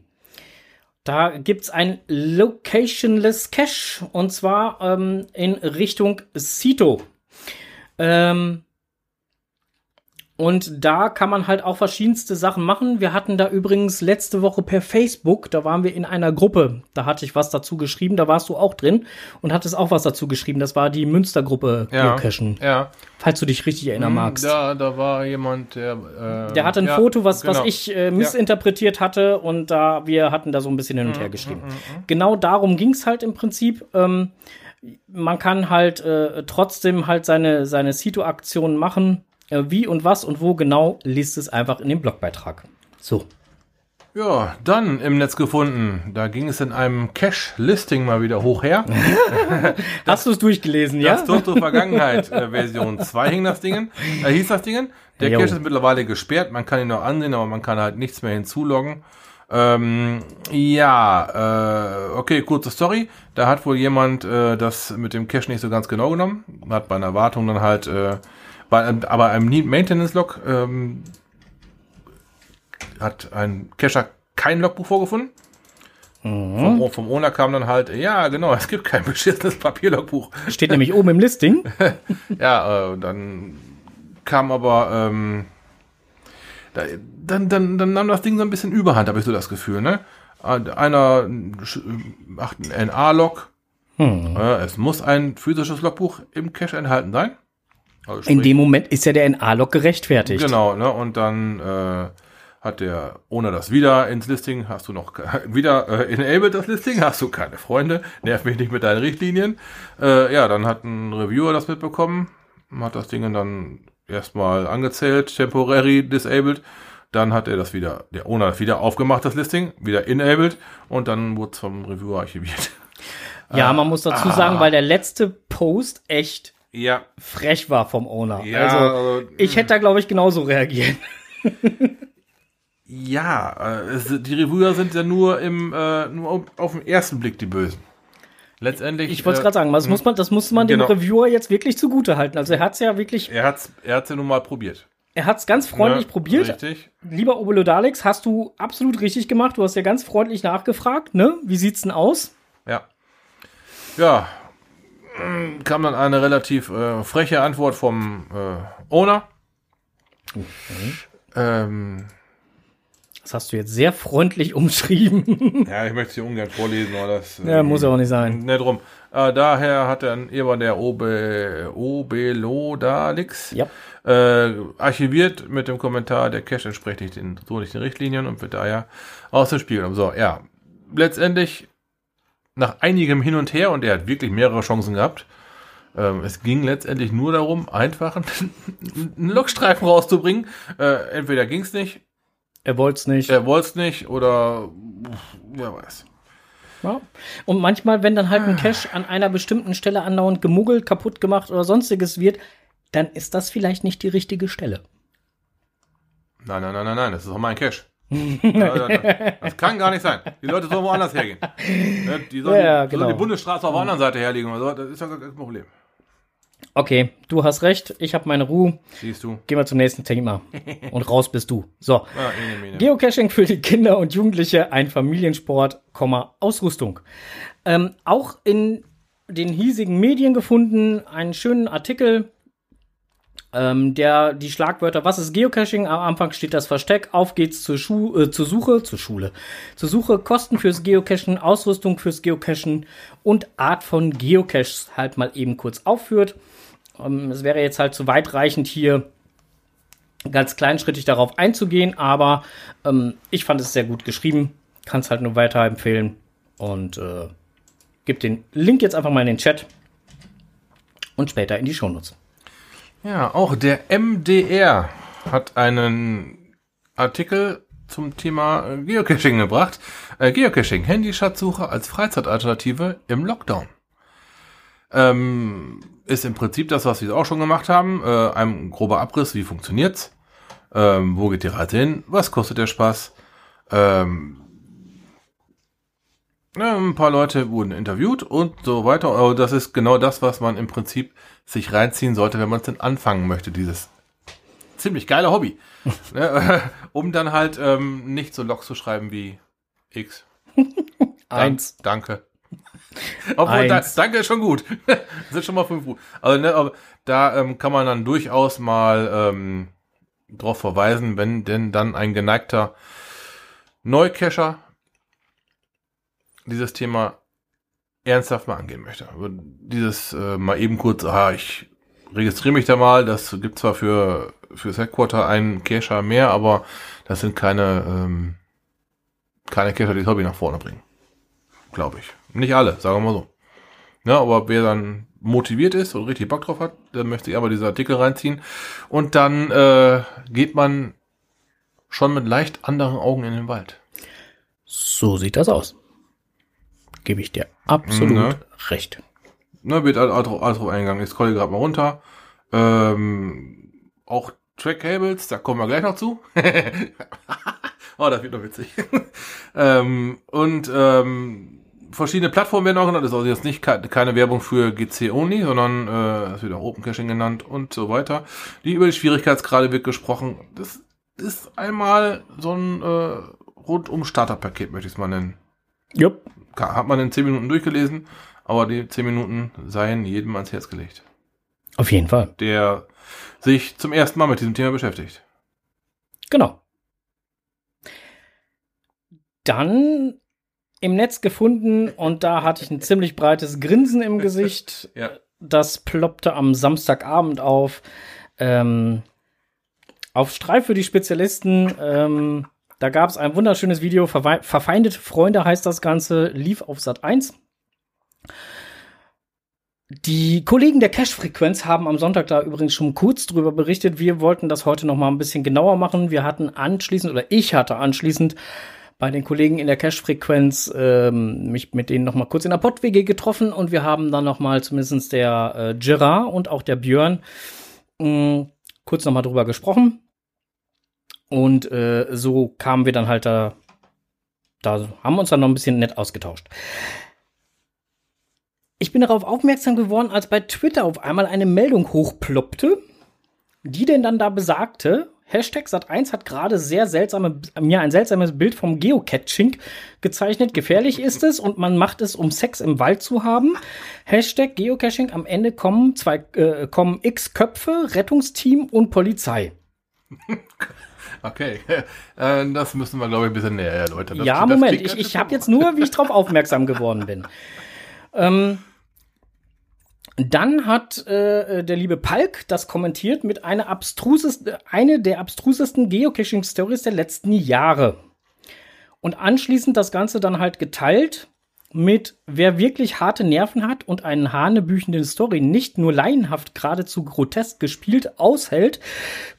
Speaker 1: Da gibt's ein Locationless Cache und zwar ähm, in Richtung Sito. Ähm, und da kann man halt auch verschiedenste Sachen machen. Wir hatten da übrigens letzte Woche per Facebook, da waren wir in einer Gruppe, da hatte ich was dazu geschrieben, da warst du auch drin und hattest auch was dazu geschrieben. Das war die Münstergruppe
Speaker 2: Ja.
Speaker 1: Geocachen,
Speaker 2: Ja.
Speaker 1: falls du dich richtig erinnern magst.
Speaker 2: Da, da war jemand, der. Äh,
Speaker 1: Der hatte ein
Speaker 2: ja,
Speaker 1: Foto, was,
Speaker 2: genau.
Speaker 1: was ich äh, missinterpretiert hatte und da wir hatten da so ein bisschen hin und
Speaker 2: Mhm,
Speaker 1: her geschrieben. Genau darum ging's halt im Prinzip. Ähm, man kann halt äh, trotzdem halt seine, seine Sito-Aktionen machen. Äh, wie und was und wo genau, liest es einfach in dem Blogbeitrag. So.
Speaker 2: Ja, dann im Netz gefunden. Da ging es in einem Cache-Listing mal wieder hoch her.
Speaker 1: Hast du es durchgelesen, ja?
Speaker 2: Das Toto Vergangenheit äh, Version 2 hing das Ding, äh, hieß das Ding. Der
Speaker 1: Jo.
Speaker 2: Cache ist mittlerweile gesperrt, man kann ihn noch ansehen, aber man kann halt nichts mehr hinzuloggen. Ähm, ja, äh, okay, kurze Story. Da hat wohl jemand äh, das mit dem Cache nicht so ganz genau genommen. Hat bei einer Wartung dann halt, äh, bei, einem- aber einem Need Maintenance Log ähm, hat ein Cacher kein Logbuch vorgefunden. Vom, vom Owner kam dann halt, ja, genau, es gibt kein beschissenes Papierlogbuch.
Speaker 1: Steht nämlich oben im Listing.
Speaker 2: Ja, äh, dann kam aber, ähm, da, dann, dann, dann nahm das Ding so ein bisschen Überhand, habe ich so das Gefühl, ne? Einer macht einen NA-Log. Äh, es muss ein physisches Logbuch im Cache enthalten sein. Also
Speaker 1: In dem Moment ist ja der NA-Log gerechtfertigt.
Speaker 2: Genau, ne? Und dann äh, hat der ohne das wieder ins Listing, hast du noch wieder äh, enabled das Listing, hast du keine Freunde, nerv mich nicht mit deinen Richtlinien. Äh, ja, dann hat ein Reviewer das mitbekommen, hat das Ding dann erstmal angezählt, temporary disabled. Dann hat er das wieder, der Owner hat wieder aufgemacht, das Listing, wieder enabled und dann wurde es vom Reviewer archiviert.
Speaker 1: Ja, man muss dazu sagen, weil der letzte Post echt
Speaker 2: Ja,
Speaker 1: frech war vom Owner.
Speaker 2: Ja,
Speaker 1: also,
Speaker 2: also,
Speaker 1: ich hätte da, glaube ich, genauso reagiert.
Speaker 2: ja, äh, es, die Reviewer sind ja nur im, äh, nur auf, den ersten Blick die Bösen. Letztendlich.
Speaker 1: Ich wollte es
Speaker 2: äh,
Speaker 1: gerade sagen, das muss man, das muss man
Speaker 2: Genau.
Speaker 1: dem Reviewer jetzt wirklich zugute halten. Also er hat es ja wirklich,
Speaker 2: Er hat's, er hat's ja nun mal probiert.
Speaker 1: er hat es ganz freundlich
Speaker 2: Ne?
Speaker 1: probiert.
Speaker 2: Richtig.
Speaker 1: Lieber Obelodalix, hast du absolut richtig gemacht. Du hast ja ganz freundlich nachgefragt, ne? Wie sieht's denn aus?
Speaker 2: Ja. Ja. Kam dann eine relativ äh, freche Antwort vom äh, Owner. Ähm,
Speaker 1: Das hast du jetzt sehr freundlich umschrieben.
Speaker 2: ja, ich möchte sie ungern vorlesen, aber das.
Speaker 1: ja,
Speaker 2: ähm,
Speaker 1: muss ja auch nicht sein.
Speaker 2: Ne, drum. Äh, daher hat dann eben der Obe, Obelodalix
Speaker 1: Ja.
Speaker 2: äh, archiviert mit dem Kommentar, der Cache entspricht nicht den, so nicht den Richtlinien und wird daher aus dem Spiel genommen. So, ja. Letztendlich, nach einigem Hin und Her, und er hat wirklich mehrere Chancen gehabt, ähm, es ging letztendlich nur darum, einfach einen, Lokstreifen rauszubringen. Äh, entweder ging es nicht,
Speaker 1: Er wollte es nicht.
Speaker 2: er wollte es nicht, oder wer weiß.
Speaker 1: Ja. Und manchmal, wenn dann halt ein Cache an einer bestimmten Stelle andauernd gemuggelt, kaputt gemacht oder sonstiges wird, dann ist das vielleicht nicht die richtige Stelle.
Speaker 2: Nein, nein, nein, nein, nein, das ist doch mein Cash. Ja, das kann gar nicht sein. Die Leute sollen woanders hergehen. Ne, Die sollen,
Speaker 1: Ja,
Speaker 2: die,
Speaker 1: genau.
Speaker 2: sollen die Bundesstraße auf der anderen Seite herlegen so. Das ist ja kein Problem.
Speaker 1: Okay, du hast recht, ich habe meine Ruhe.
Speaker 2: Siehst du?
Speaker 1: Gehen wir zum nächsten Thema. Und raus bist du. So.
Speaker 2: Ah.
Speaker 1: Geocaching für die Kinder und Jugendliche, ein Familiensport, Ausrüstung. Ähm, auch in den hiesigen Medien gefunden, einen schönen Artikel, ähm, der die Schlagwörter, was ist Geocaching? Am Anfang steht das Versteck, auf geht's zur, Schu äh, zur Suche, zur Schule, zur Suche, Kosten fürs Geocachen, Ausrüstung fürs Geocachen und Art von Geocaches halt mal eben kurz aufführt. Ähm, es wäre jetzt halt zu weitreichend hier ganz kleinschrittig darauf einzugehen, aber ähm, ich fand es sehr gut geschrieben, kann es halt nur weiterempfehlen und äh, gebe den Link jetzt einfach mal in den Chat und später in die Shownotes.
Speaker 2: Ja, auch der MDR hat einen Artikel zum Thema äh, Geocaching gebracht. Äh, Geocaching, Handyschatzsuche als Freizeitalternative im Lockdown. Ähm, ist im Prinzip das, was wir auch schon gemacht haben. Äh, ein grober Abriss, wie funktioniert's? Ähm, wo geht die Reise hin? Was kostet der Spaß? Ähm, ein paar Leute wurden interviewt und so weiter. Aber das ist genau das, was man im Prinzip sich reinziehen sollte, wenn man es denn anfangen möchte, dieses ziemlich geile Hobby. ne, um dann halt ähm, nicht so Logs zu schreiben wie X.
Speaker 1: Eins.
Speaker 2: Dank, danke. Obwohl, da, danke ist schon gut. Das sind schon mal fünf gut. Also, ne, aber da ähm, kann man dann durchaus mal ähm, darauf verweisen, wenn denn dann ein geneigter Neucacher dieses Thema ernsthaft mal angehen möchte. Dieses äh, mal eben kurz, ah, ich registriere mich da mal, das gibt zwar für fürs Headquarter einen Cacher mehr, aber das sind keine ähm, keine Cacher, die das Hobby nach vorne bringen. Glaube ich. Nicht alle, sagen wir mal so. Ja, aber wer dann motiviert ist und richtig Bock drauf hat, der möchte sich aber diese Artikel reinziehen. Und dann äh, geht man schon mit leicht anderen Augen in den Wald.
Speaker 1: So sieht das aus. Gebe ich dir absolut
Speaker 2: Ne?
Speaker 1: recht.
Speaker 2: Ne, wird drauf alles drauf eingegangen. Ich scrolle gerade mal runter. Ähm, auch Track Cables, da kommen wir gleich noch zu. oh, das wird noch witzig. ähm, und ähm, verschiedene Plattformen werden auch genannt. Das ist also jetzt nicht ke- keine Werbung für GC Only, sondern äh, es wird auch Open Caching genannt und so weiter. Die über die Schwierigkeitsgrade wird gesprochen. Das ist einmal so ein äh, rundum Starterpaket, möchte ich es mal nennen.
Speaker 1: Jupp.
Speaker 2: Hat man in 10 Minuten durchgelesen, aber die 10 Minuten seien jedem ans Herz gelegt,
Speaker 1: Auf jeden Fall.
Speaker 2: der sich zum ersten Mal mit diesem Thema beschäftigt.
Speaker 1: Genau. Dann im Netz gefunden und da hatte ich ein ziemlich breites Grinsen im Gesicht.
Speaker 2: Ja.
Speaker 1: Das ploppte am Samstagabend auf. Ähm, auf Streif für die Spezialisten. Ähm, da gab es ein wunderschönes Video. Verfeindete Freunde heißt das Ganze. Lief auf Sat 1. Die Kollegen der Cash-Frequenz haben am Sonntag da übrigens schon kurz drüber berichtet. Wir wollten das heute noch mal ein bisschen genauer machen. Wir hatten anschließend, oder ich hatte anschließend bei den Kollegen in der Cash-Frequenz ähm, mich mit denen noch mal kurz in der Pott-WG getroffen und wir haben dann noch mal zumindest der äh, Gerard und auch der Björn mh, kurz noch mal drüber gesprochen. Und äh, so kamen wir dann halt da, da haben wir uns dann noch ein bisschen nett ausgetauscht. Ich bin darauf aufmerksam geworden, als bei Twitter auf einmal eine Meldung hochploppte, die denn dann da besagte, Hashtag Sat1 hat gerade sehr seltsame, mir ein seltsames Bild vom Geocaching gezeichnet. Gefährlich ist es und man macht es, um Sex im Wald zu haben. Hashtag Geocaching, am Ende kommen zwei, äh, kommen x Köpfe, Rettungsteam und Polizei.
Speaker 2: Okay, äh, das müssen wir, glaube ich, ein bisschen näher erläutern. Das-
Speaker 1: ja,
Speaker 2: das
Speaker 1: Moment, ich, ich habe jetzt nur, wie ich drauf aufmerksam geworden bin. Ähm, dann hat äh, der liebe Palk das kommentiert mit einer abstruseste, eine der abstrusesten Geocaching-Stories der letzten Jahre. Und anschließend das Ganze dann halt geteilt mit wer wirklich harte Nerven hat und einen hanebüchenden Story nicht nur laienhaft geradezu grotesk gespielt aushält,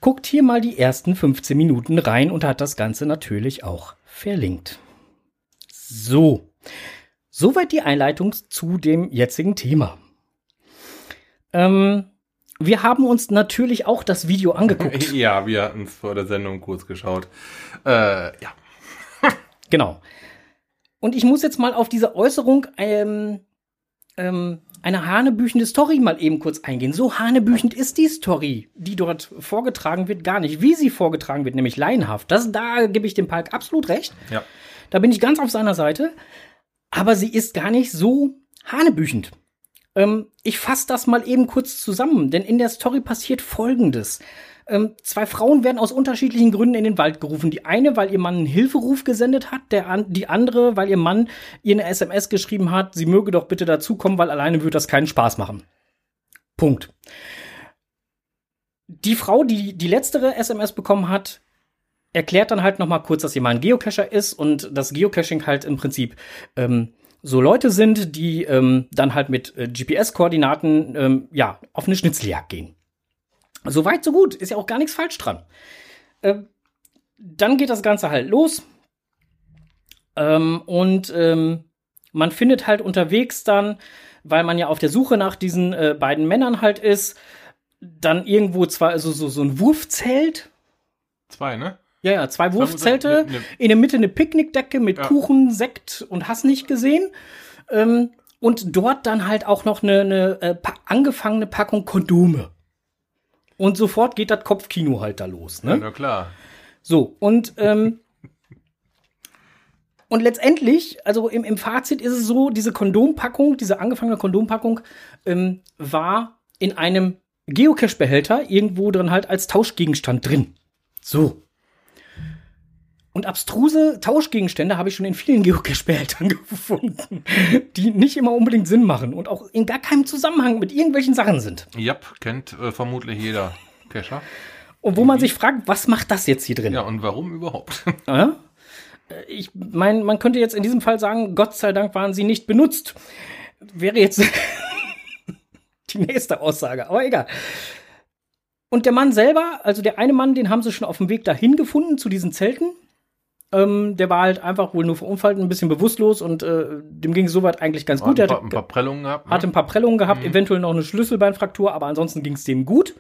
Speaker 1: guckt hier mal die ersten 15 Minuten rein und hat das Ganze natürlich auch verlinkt. So. Soweit die Einleitung zu dem jetzigen Thema. Ähm, wir haben uns natürlich auch das Video angeguckt.
Speaker 2: Ja, wir hatten es vor der Sendung kurz geschaut. Äh, ja.
Speaker 1: Genau. Und ich muss jetzt mal auf diese Äußerung ähm, ähm, eine hanebüchende Story mal eben kurz eingehen. So hanebüchend ist die Story, die dort vorgetragen wird, gar nicht. Wie sie vorgetragen wird, nämlich laienhaft. Das, da gebe ich dem Palk absolut recht.
Speaker 2: Ja.
Speaker 1: Da bin ich ganz auf seiner Seite. Aber sie ist gar nicht so hanebüchend. Ähm, ich fasse das mal eben kurz zusammen, denn in der Story passiert Folgendes. Ähm, zwei Frauen werden aus unterschiedlichen Gründen in den Wald gerufen. Die eine, weil ihr Mann einen Hilferuf gesendet hat, der an, die andere, weil ihr Mann ihr eine SMS geschrieben hat, sie möge doch bitte dazukommen, weil alleine würde das keinen Spaß machen. Punkt. Die Frau, die die letztere SMS bekommen hat, erklärt dann halt noch mal kurz, dass ihr mal ein Geocacher ist und das Geocaching halt im Prinzip ähm, so Leute sind, die ähm, dann halt mit äh, GPS-Koordinaten ähm, ja auf eine Schnitzeljagd gehen. So weit, so gut. Ist ja auch gar nichts falsch dran. Ähm, dann geht das Ganze halt los. Ähm, und ähm, man findet halt unterwegs dann, weil man ja auf der Suche nach diesen äh, beiden Männern halt ist, dann irgendwo zwar also so, so ein Wurfzelt.
Speaker 2: Zwei, ne?
Speaker 1: Ja, ja, zwei Wurfzelte.
Speaker 2: Ne- ne-
Speaker 1: In der Mitte eine Picknickdecke mit
Speaker 2: Ja.
Speaker 1: Kuchen, Sekt und hast nicht gesehen. Ähm, und dort dann halt auch noch eine, eine äh, angefangene Packung Kondome. Und sofort geht das Kopfkino halt da los. Ne?
Speaker 2: Ja, na klar.
Speaker 1: So, und, ähm, und letztendlich, also im, im Fazit ist es so, diese Kondompackung, diese angefangene Kondompackung ähm, war in einem Geocache-Behälter irgendwo drin halt als Tauschgegenstand drin. So. Und abstruse Tauschgegenstände habe ich schon in vielen Geocache-Behältern gefunden, die nicht immer unbedingt Sinn machen und auch in gar keinem Zusammenhang mit irgendwelchen Sachen sind.
Speaker 2: Jap, kennt äh, vermutlich jeder Cacher.
Speaker 1: Und wo man sich fragt, was macht das jetzt hier drin?
Speaker 2: Ja, und warum überhaupt?
Speaker 1: Ja? Äh, Ich meine, man könnte jetzt in diesem Fall sagen, Gott sei Dank waren sie nicht benutzt. Wäre jetzt die nächste Aussage, aber egal. Und der Mann selber, also der eine Mann, den haben sie schon auf dem Weg dahin gefunden, zu diesen Zelten. Ähm, der war halt einfach wohl nur verunfallt, ein bisschen bewusstlos und äh, dem ging es soweit eigentlich ganz gut.
Speaker 2: Hat
Speaker 1: Er
Speaker 2: ein paar,
Speaker 1: hatte,
Speaker 2: ein paar Prellungen gehabt.
Speaker 1: hatte
Speaker 2: Ne?
Speaker 1: ein paar Prellungen gehabt, eventuell noch eine Schlüsselbeinfraktur, aber ansonsten ging es dem gut.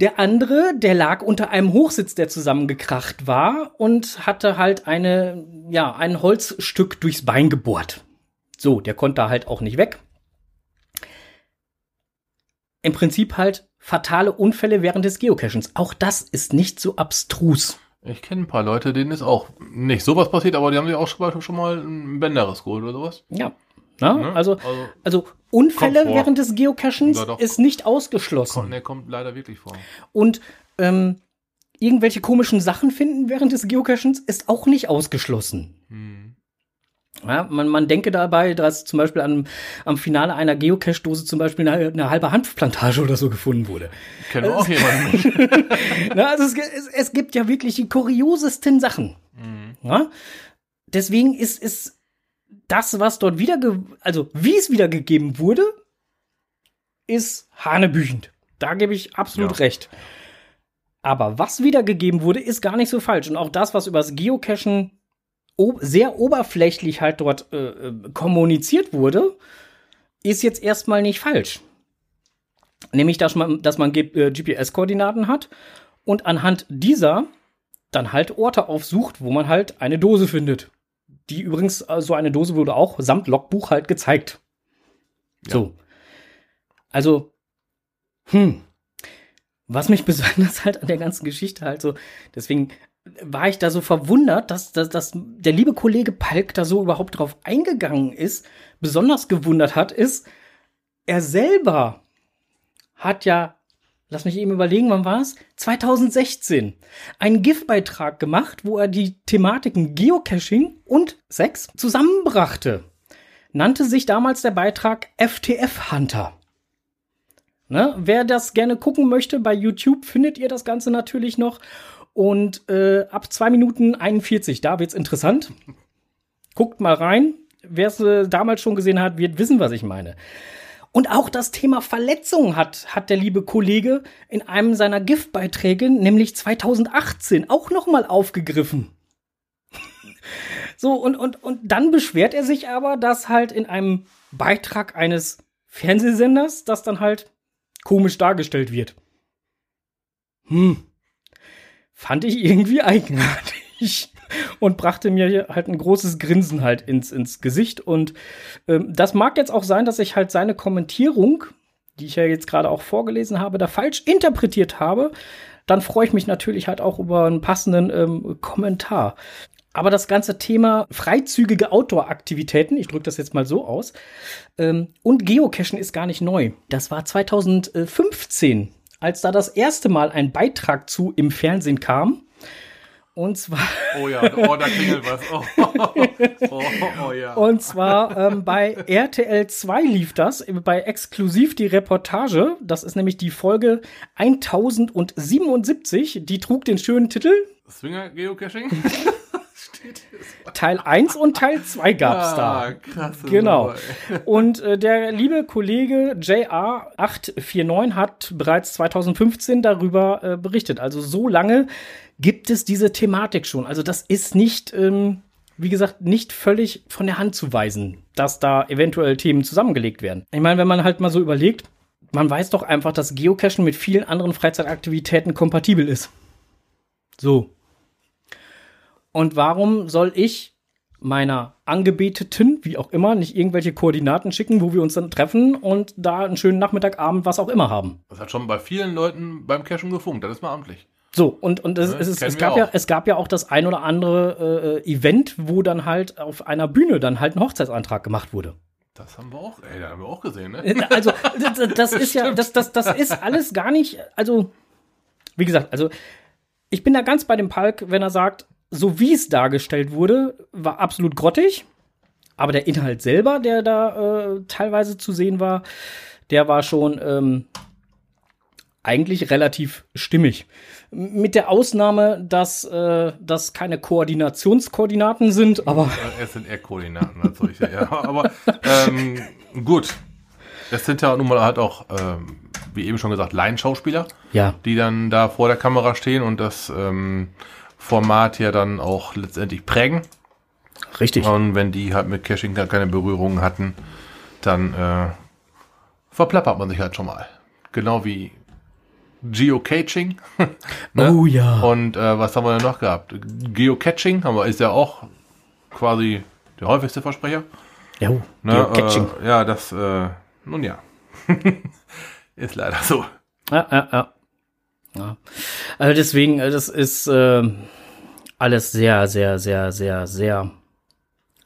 Speaker 1: Der andere, der lag unter einem Hochsitz, der zusammengekracht war und hatte halt eine, ja, ein Holzstück durchs Bein gebohrt. So, der konnte da halt auch nicht weg. Im Prinzip halt fatale Unfälle während des Geocachens. Auch das ist nicht so abstrus.
Speaker 2: Ich kenne ein paar Leute, denen ist auch nicht sowas passiert, aber die haben sich auch schon mal, schon mal ein Bänderes geholt oder sowas.
Speaker 1: Ja. Na,
Speaker 2: Ne?
Speaker 1: also,
Speaker 2: Also-
Speaker 1: also Unfälle während des Geocachens
Speaker 2: doch.
Speaker 1: ist nicht ausgeschlossen.
Speaker 2: Kommt, ne, kommt leider wirklich vor.
Speaker 1: Und ähm, irgendwelche komischen Sachen finden während des Geocachens ist auch nicht ausgeschlossen.
Speaker 2: Hm.
Speaker 1: Ja, man, man denke dabei, dass zum Beispiel am, am Finale einer Geocache-Dose zum Beispiel eine, eine halbe Hanfplantage oder so gefunden wurde.
Speaker 2: Ich kenne auch jemanden.
Speaker 1: Na, also es, es, es gibt ja wirklich die kuriosesten Sachen. Ja? Deswegen ist, ist das, was dort wieder, also wie es wiedergegeben wurde, ist hanebüchend. Da gebe ich absolut
Speaker 2: Ja.
Speaker 1: recht. Aber was wiedergegeben wurde, ist gar nicht so falsch. Und auch das, was übers Geocachen sehr oberflächlich halt dort äh, äh, kommuniziert wurde, ist jetzt erstmal nicht falsch. Nämlich, dass man, dass man G- äh, GPS-Koordinaten hat und anhand dieser dann halt Orte aufsucht, wo man halt eine Dose findet. Die übrigens, äh, so eine Dose wurde auch samt Logbuch halt gezeigt. So. Also, hm. Was mich besonders halt an der ganzen Geschichte halt so, deswegen war ich da so verwundert, dass, dass, dass der liebe Kollege Palk da so überhaupt drauf eingegangen ist. Besonders gewundert hat, ist, er selber hat ja, lass mich eben überlegen, wann war es? 2016 einen GIF-Beitrag gemacht, wo er die Thematiken Geocaching und Sex zusammenbrachte. Nannte sich damals der Beitrag FTF Hunter. Ne? Wer das gerne gucken möchte, bei YouTube findet ihr das Ganze natürlich noch. Und äh, ab 2 Minuten 41, da wird's interessant. Guckt mal rein. Wer es äh, damals schon gesehen hat, wird wissen, was ich meine. Und auch das Thema Verletzungen hat, hat der liebe Kollege in einem seiner Giftbeiträge, nämlich 2018, auch nochmal aufgegriffen. so, und, und, und dann beschwert er sich aber, dass halt in einem Beitrag eines Fernsehsenders das dann halt komisch dargestellt wird. Hm. Fand ich irgendwie eigenartig. und brachte mir halt ein großes Grinsen halt ins, ins Gesicht. Und ähm, das mag jetzt auch sein, dass ich halt seine Kommentierung, die ich ja jetzt gerade auch vorgelesen habe, da falsch interpretiert habe. Dann freue ich mich natürlich halt auch über einen passenden ähm, Kommentar. Aber das ganze Thema freizügige Outdoor-Aktivitäten, ich drücke das jetzt mal so aus, ähm, und Geocachen ist gar nicht neu. Das war 2015, als da das erste Mal ein Beitrag zu im Fernsehen kam. Und zwar.
Speaker 2: Oh ja, oh, da klingelt was. Oh, oh, oh, oh ja.
Speaker 1: Und zwar ähm, bei RTL 2 lief das, bei exklusiv die Reportage. Das ist nämlich die Folge 1077. Die trug den schönen Titel.
Speaker 2: Swinger Geocaching?
Speaker 1: Teil 1 und Teil 2 gab's
Speaker 2: ah,
Speaker 1: da.
Speaker 2: Krasse
Speaker 1: Genau.
Speaker 2: Nummer,
Speaker 1: Und äh, der liebe Kollege JR849 hat bereits 2015 darüber äh, berichtet. Also so lange gibt es diese Thematik schon. Also das ist nicht, ähm, wie gesagt, nicht völlig von der Hand zu weisen, dass da eventuell Themen zusammengelegt werden. Ich meine, wenn man halt mal so überlegt, man weiß doch einfach, dass Geocachen mit vielen anderen Freizeitaktivitäten kompatibel ist. So. Und warum soll ich meiner Angebeteten, wie auch immer, nicht irgendwelche Koordinaten schicken, wo wir uns dann treffen und da einen schönen Nachmittag, Abend, was auch immer haben?
Speaker 2: Das hat schon bei vielen Leuten beim Cashen gefunkt. Das ist mal amtlich.
Speaker 1: So, und, und es,
Speaker 2: Ja,
Speaker 1: es, ist, es, gab ja,
Speaker 2: auch.
Speaker 1: es gab ja auch das ein oder andere äh, Event, wo dann halt auf einer Bühne dann halt ein Hochzeitsantrag gemacht wurde.
Speaker 2: Das haben wir auch, ey, da haben wir auch gesehen, ne?
Speaker 1: Also, das, das ist ja, das, das, das ist alles gar nicht, also, wie gesagt, also, ich bin da ganz bei dem Palk, wenn er sagt, so wie es dargestellt wurde, war absolut grottig. Aber der Inhalt selber, der da äh, teilweise zu sehen war, der war schon ähm, eigentlich relativ stimmig. Mit der Ausnahme, dass äh, das keine Koordinationskoordinaten sind, aber
Speaker 2: Es sind eher Koordinaten als solche, ja. Aber ähm, gut. Es sind ja nun mal halt auch, ähm, wie eben schon gesagt, Laienschauspieler,
Speaker 1: ja,
Speaker 2: die dann da vor der Kamera stehen und das ähm, Format ja dann auch letztendlich prägen.
Speaker 1: richtig.
Speaker 2: Und wenn die halt mit Caching gar keine Berührungen hatten, dann äh, verplappert man sich halt schon mal. Genau wie Geocaching. ne?
Speaker 1: Oh ja.
Speaker 2: Und äh, was haben wir denn noch gehabt? Geocaching haben wir, ist ja auch quasi der häufigste Versprecher.
Speaker 1: Ja,
Speaker 2: Ne?
Speaker 1: Geocaching.
Speaker 2: Äh, ja, das, äh, nun ja. ist leider so.
Speaker 1: Ja, ja, ja. ja. Also deswegen, äh, das ist äh, alles sehr, sehr, sehr, sehr, sehr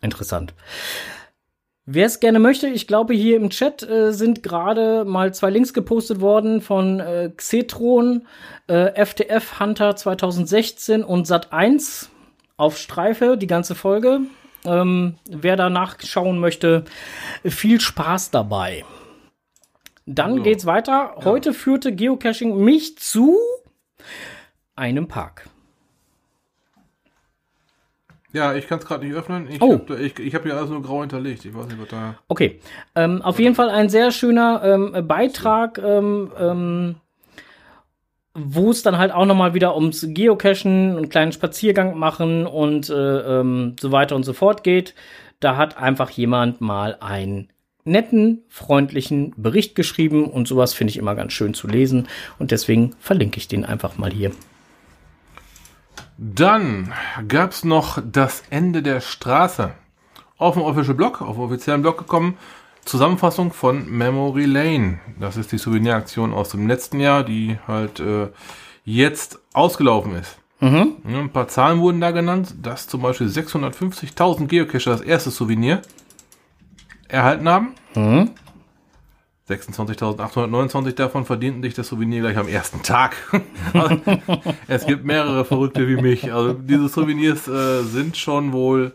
Speaker 1: interessant. Wer es gerne möchte, ich glaube, hier im Chat äh, sind gerade mal zwei Links gepostet worden von äh, Xetron, äh, FTF Hunter 2016 und Sat 1 auf Streife, die ganze Folge. Ähm, wer da nachschauen möchte, viel Spaß dabei. Dann
Speaker 2: So.
Speaker 1: geht's weiter. Heute führte Geocaching mich zu einem Park.
Speaker 2: Ja, ich kann es gerade nicht öffnen. Ich
Speaker 1: Oh.
Speaker 2: habe ich, ich hab hier alles nur grau hinterlegt. Ich weiß nicht, was da.
Speaker 1: Okay, ähm, auf jeden Fall ein sehr schöner ähm, Beitrag, ähm, ähm, wo es dann halt auch noch mal wieder ums Geocachen, einen kleinen Spaziergang machen und äh, ähm, so weiter und so fort geht. Da hat einfach jemand mal einen netten, freundlichen Bericht geschrieben und sowas finde ich immer ganz schön zu lesen und deswegen verlinke ich den einfach mal hier.
Speaker 2: Dann gab's noch das Ende der Straße. Auf dem Official Blog, auf dem offiziellen Blog gekommen. Zusammenfassung von Memory Lane. Das ist die Souveniraktion aus dem letzten Jahr, die halt äh, jetzt ausgelaufen ist.
Speaker 1: Mhm.
Speaker 2: Ein paar Zahlen wurden da genannt, dass zum Beispiel 650.000 Geocacher das erste Souvenir erhalten haben.
Speaker 1: Mhm.
Speaker 2: 26.829 davon verdienten sich das Souvenir gleich am ersten Tag. Also, es gibt mehrere Verrückte wie mich. Also diese Souvenirs äh, sind schon wohl,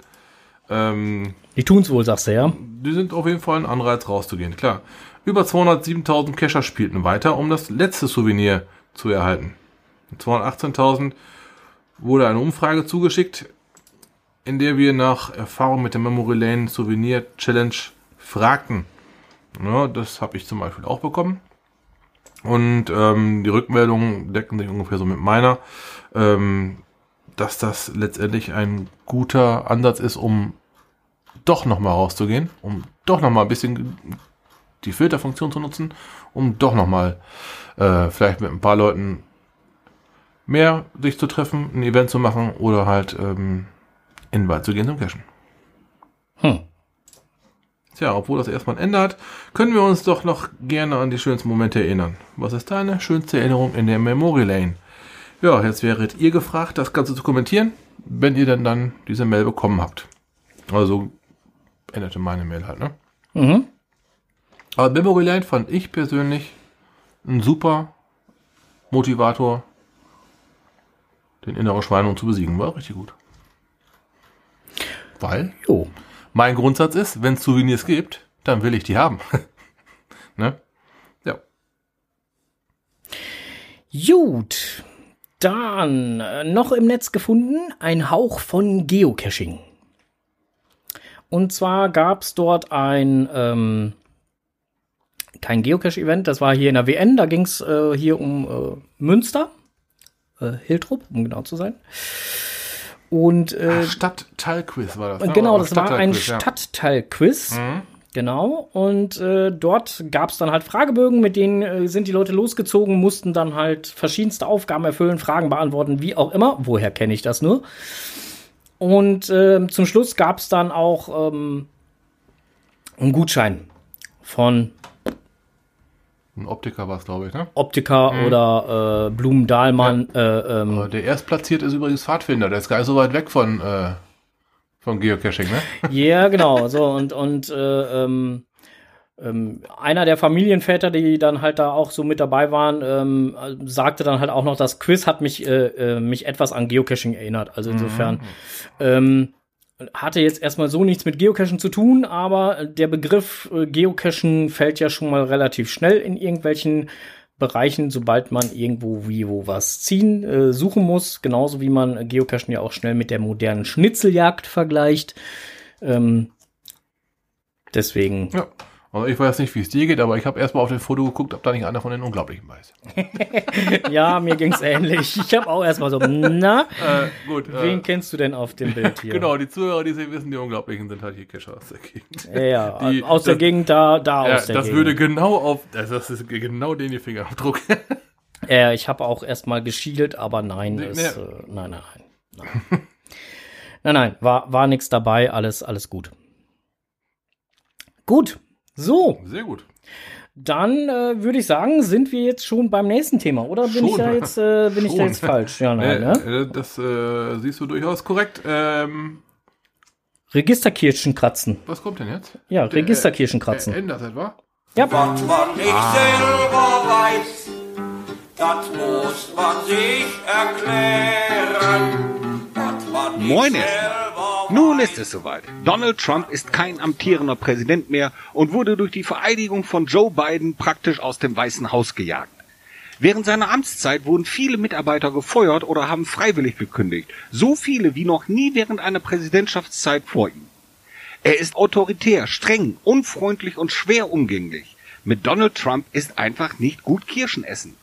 Speaker 2: ähm,
Speaker 1: Die tun's wohl, sagst du, ja?
Speaker 2: die sind auf jeden Fall ein Anreiz rauszugehen, klar. Über 207.000 Cacher spielten weiter, um das letzte Souvenir zu erhalten. 218.000 wurde eine Umfrage zugeschickt, in der wir nach Erfahrung mit der Memory Lane Souvenir Challenge fragten. Ja, das habe ich zum Beispiel auch bekommen. Und ähm, die Rückmeldungen decken sich ungefähr so mit meiner, ähm, dass das letztendlich ein guter Ansatz ist, um doch nochmal rauszugehen, um doch nochmal ein bisschen die Filterfunktion zu nutzen, um doch nochmal äh, vielleicht mit ein paar Leuten mehr sich zu treffen, ein Event zu machen oder halt ähm, in den Wald zu gehen zum Cashen.
Speaker 1: Hm.
Speaker 2: Tja, obwohl das erstmal ein Ende hat, können wir uns doch noch gerne an die schönsten Momente erinnern. Was ist deine schönste Erinnerung in der Memory Lane? Ja, jetzt wäret ihr gefragt, das Ganze zu kommentieren, wenn ihr denn dann diese Mail bekommen habt. Also änderte meine Mail halt, ne?
Speaker 1: Mhm.
Speaker 2: Aber Memory Lane fand ich persönlich ein super Motivator, den inneren Schweinung zu besiegen. War richtig gut. Weil
Speaker 1: Jo.
Speaker 2: Mein Grundsatz ist, wenn es Souvenirs gibt, dann will ich die haben. ne? Ja.
Speaker 1: Gut. Dann äh, noch im Netz gefunden ein Hauch von Geocaching. Und zwar gab es dort ein ähm, kein Geocache-Event, das war hier in der WN, da ging es äh, hier um äh, Münster, äh, Hiltrup, um genau zu sein. Und äh,
Speaker 2: Stadtteilquiz war das. ne?
Speaker 1: Genau, das war ein
Speaker 2: Stadtteilquiz, ja.
Speaker 1: Stadtteilquiz. Genau. Und äh, dort gab es dann halt Fragebögen, mit denen äh, sind die Leute losgezogen, mussten dann halt verschiedenste Aufgaben erfüllen, Fragen beantworten, wie auch immer. Woher kenne ich das nur? Und ähm, zum Schluss gab es dann auch ähm, einen Gutschein von
Speaker 2: Ein Optiker war es, glaube ich, ne?
Speaker 1: Optiker
Speaker 2: Mhm.
Speaker 1: oder äh, Blumen-Dahlmann. Äh, ähm,
Speaker 2: Der erstplatzierte ist übrigens Pfadfinder. Der ist gar nicht so weit weg von, äh, von Geocaching, ne?
Speaker 1: Ja, genau. So und und äh, ähm, ähm, einer der Familienväter, die dann halt da auch so mit dabei waren, ähm, äh, sagte dann halt auch noch, das Quiz hat mich äh, äh, mich etwas an Geocaching erinnert. Also insofern ähm, hatte jetzt erstmal so nichts mit Geocachen zu tun, aber der Begriff äh, Geocachen fällt ja schon mal relativ schnell in irgendwelchen Bereichen, sobald man irgendwo wie wo was ziehen, äh, suchen muss. Genauso wie man Geocachen ja auch schnell mit der modernen Schnitzeljagd vergleicht. Ähm, deswegen,
Speaker 2: Ja. Also ich weiß nicht, wie es dir geht, aber ich habe erstmal auf den Foto geguckt, ob da nicht einer von den Unglaublichen bei ist.
Speaker 1: ja, mir ging's ähnlich. Ich habe auch erstmal so, na,
Speaker 2: Äh, gut.
Speaker 1: wen
Speaker 2: Äh,
Speaker 1: kennst du denn auf dem Bild hier?
Speaker 2: genau, die Zuhörer, die sie wissen, die Unglaublichen sind halt hier Cacher aus der Gegend.
Speaker 1: Ja,
Speaker 2: Die-
Speaker 1: aus der
Speaker 2: das-
Speaker 1: Gegend da, da
Speaker 2: Ja,
Speaker 1: aus der
Speaker 2: das
Speaker 1: Gegend.
Speaker 2: würde genau auf, das, das ist genau den ihr Fingerabdruck.
Speaker 1: Äh, ich habe auch erstmal geschielt, aber nein,
Speaker 2: Nee,
Speaker 1: es,
Speaker 2: nee.
Speaker 1: äh, nein, nein, nein. Nein, nein, nein war, war nichts dabei, alles, alles gut. Gut, so,
Speaker 2: Sehr gut.
Speaker 1: dann äh, würde ich sagen, sind wir jetzt schon beim nächsten Thema, oder bin ich da jetzt, äh, bin ich da jetzt falsch? Ja, nein,
Speaker 2: Äh,
Speaker 1: ne?
Speaker 2: äh, das äh, siehst du durchaus korrekt. Ähm,
Speaker 1: Registerkirschen kratzen.
Speaker 2: was kommt denn jetzt?
Speaker 1: Ja, Registerkirschen
Speaker 2: Äh,
Speaker 1: kratzen.
Speaker 2: ändert etwa?
Speaker 1: Ja,
Speaker 4: Was man nicht selber weiß, das muss man sich erklären. Was man nicht
Speaker 5: Moin
Speaker 4: selber
Speaker 5: Nun ist es soweit. Donald Trump ist kein amtierender Präsident mehr und wurde durch die Vereidigung von Joe Biden praktisch aus dem Weißen Haus gejagt. Während seiner Amtszeit wurden viele Mitarbeiter gefeuert oder haben freiwillig gekündigt. So viele wie noch nie während einer Präsidentschaftszeit vor ihm. Er ist autoritär, streng, unfreundlich und schwer umgänglich. Mit Donald Trump ist einfach nicht gut Kirschen essen.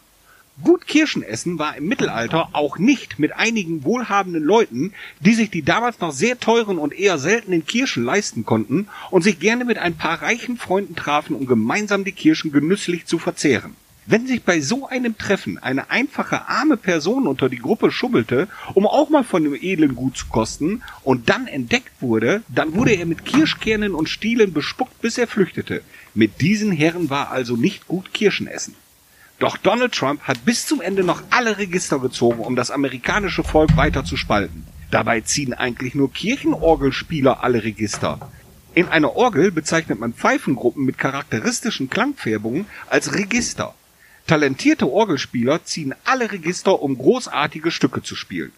Speaker 5: Gut Kirschen essen war im Mittelalter auch nicht mit einigen wohlhabenden Leuten, die sich die damals noch sehr teuren und eher seltenen Kirschen leisten konnten und sich gerne mit ein paar reichen Freunden trafen, um gemeinsam die Kirschen genüsslich zu verzehren. Wenn sich bei so einem Treffen eine einfache arme Person unter die Gruppe schubbelte, um auch mal von dem edlen Gut zu kosten, und dann entdeckt wurde, dann wurde er mit Kirschkernen und Stielen bespuckt, bis er flüchtete. Mit diesen Herren war also nicht gut Kirschen essen. Doch Donald Trump hat bis zum Ende noch alle Register gezogen, um das amerikanische Volk weiter zu spalten. Dabei ziehen eigentlich nur Kirchenorgelspieler alle Register. In einer Orgel bezeichnet man Pfeifengruppen mit charakteristischen Klangfärbungen als Register. Talentierte Orgelspieler ziehen alle Register, um großartige Stücke zu spielen.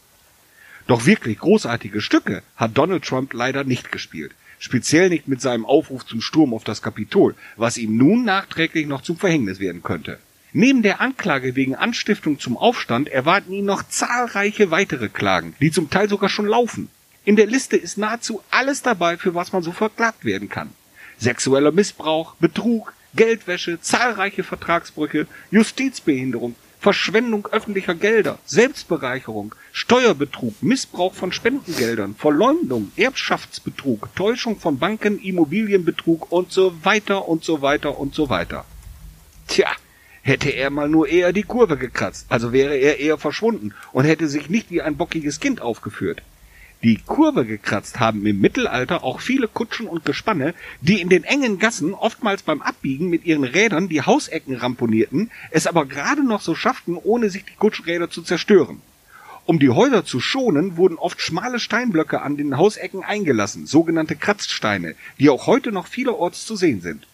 Speaker 5: Doch wirklich großartige Stücke hat Donald Trump leider nicht gespielt. Speziell nicht mit seinem Aufruf zum Sturm auf das Kapitol, was ihm nun nachträglich noch zum Verhängnis werden könnte. Neben der Anklage wegen Anstiftung zum Aufstand erwarten ihn noch zahlreiche weitere Klagen, die zum Teil sogar schon laufen. In der Liste ist nahezu alles dabei, für was man so verklagt werden kann. Sexueller Missbrauch, Betrug, Geldwäsche, zahlreiche Vertragsbrüche, Justizbehinderung, Verschwendung öffentlicher Gelder, Selbstbereicherung, Steuerbetrug, Missbrauch von Spendengeldern, Verleumdung, Erbschaftsbetrug, Täuschung von Banken, Immobilienbetrug und so weiter und so weiter und so weiter. Tja, hätte er mal nur eher die Kurve gekratzt, also wäre er eher verschwunden und hätte sich nicht wie ein bockiges Kind aufgeführt. Die Kurve gekratzt haben im Mittelalter auch viele Kutschen und Gespanne, die in den engen Gassen oftmals beim Abbiegen mit ihren Rädern die Hausecken ramponierten, es aber gerade noch so schafften, ohne sich die Kutschräder zu zerstören. Um die Häuser zu schonen, wurden oft schmale Steinblöcke an den Hausecken eingelassen, sogenannte Kratzsteine, die auch heute noch vielerorts zu sehen sind.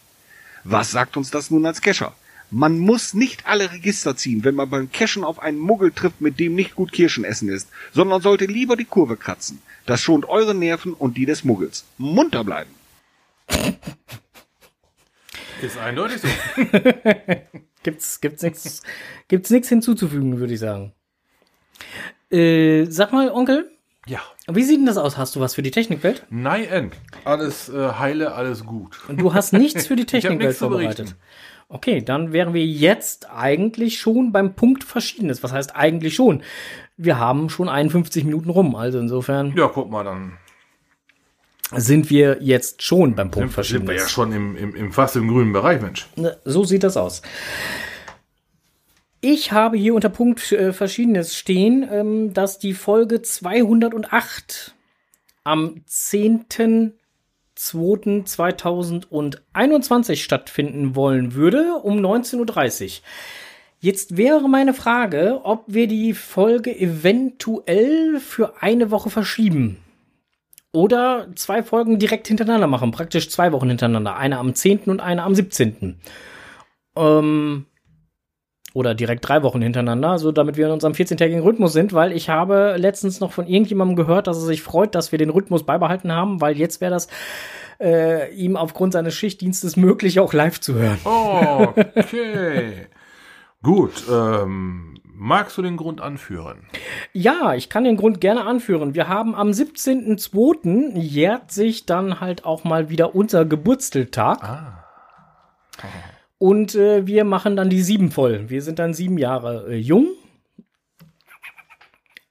Speaker 5: Was sagt uns das nun als Kescher? Man muss nicht alle Register ziehen, wenn man beim Cashen auf einen Muggel trifft, mit dem nicht gut Kirschen essen ist, sondern sollte lieber die Kurve kratzen. Das schont eure Nerven und die des Muggels. Munter bleiben.
Speaker 2: Ist eindeutig so.
Speaker 1: Gibt's, gibt's nichts, gibt's nichts hinzuzufügen, würde ich sagen. Äh, sag mal, Onkel,
Speaker 2: Ja.
Speaker 1: wie sieht denn das aus? Hast du was für die Technikwelt?
Speaker 2: Nein. Alles äh, heile, alles gut.
Speaker 1: Und du hast nichts für die Technikwelt vorbereitet. Okay, dann wären wir jetzt eigentlich schon beim Punkt Verschiedenes. Was heißt eigentlich schon? Wir haben schon 51 Minuten rum, also insofern
Speaker 2: Ja, guck mal, dann
Speaker 1: sind wir jetzt schon beim Punkt
Speaker 2: sind, sind wir ja
Speaker 1: Verschiedenes.
Speaker 2: schon im, im, im fast im grünen Bereich, Mensch.
Speaker 1: Ne, So sieht das aus. Ich habe hier unter Punkt äh, Verschiedenes stehen, ähm, dass die Folge 208 am 10.02.2021 stattfinden wollen würde, um 19.30 Uhr. Jetzt wäre meine Frage, ob wir die Folge eventuell für eine Woche verschieben. Oder zwei Folgen direkt hintereinander machen, praktisch zwei Wochen hintereinander. Eine am 10. und eine am 17. Ähm, oder direkt drei Wochen hintereinander, so damit wir in unserem 14-tägigen Rhythmus sind, weil ich habe letztens noch von irgendjemandem gehört, dass er sich freut, dass wir den Rhythmus beibehalten haben, weil jetzt wäre das äh, ihm aufgrund seines Schichtdienstes möglich, auch live zu hören.
Speaker 2: Okay. Gut, ähm, magst du den Grund anführen?
Speaker 1: Ja, ich kann den Grund gerne anführen. Wir haben am 17.02. jährt sich dann halt auch mal wieder unser Geburtstag.
Speaker 2: Ah.
Speaker 1: Und äh, wir machen dann die sieben voll. Wir sind dann sieben Jahre äh, jung.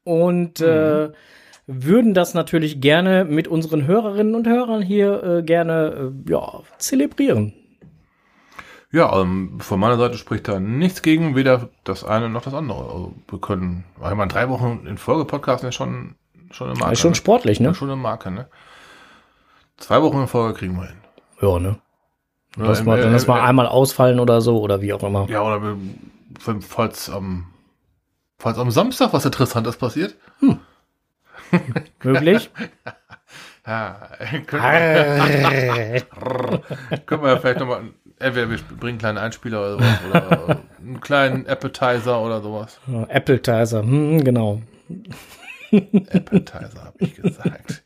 Speaker 1: Und äh, würden das natürlich gerne mit unseren Hörerinnen und Hörern hier äh, gerne äh, ja, zelebrieren.
Speaker 2: Ja, ähm, von meiner Seite spricht da nichts gegen, weder das eine noch das andere. Also wir können, ich meine, drei Wochen in Folge podcasten ist schon, schon eine Marke.
Speaker 1: ist schon
Speaker 2: ne?
Speaker 1: sportlich, ne?
Speaker 2: Ja, schon eine Marke, ne? Zwei Wochen in Folge kriegen wir hin.
Speaker 1: Ja, ne?
Speaker 2: Ja,
Speaker 1: Dass
Speaker 2: im-
Speaker 1: wir,
Speaker 2: äh,
Speaker 1: dann das mal
Speaker 2: äh,
Speaker 1: einmal ausfallen oder so oder wie auch immer.
Speaker 2: Ja, oder falls am, falls am Samstag was Interessantes passiert.
Speaker 1: Möglich?
Speaker 2: Ja, können, wir,
Speaker 1: Arr.
Speaker 2: können wir ja vielleicht nochmal, entweder wir bringen einen kleinen Einspieler oder sowas, oder einen kleinen Appetizer oder sowas.
Speaker 1: Appetizer, hm, genau.
Speaker 2: Appetizer, habe ich gesagt.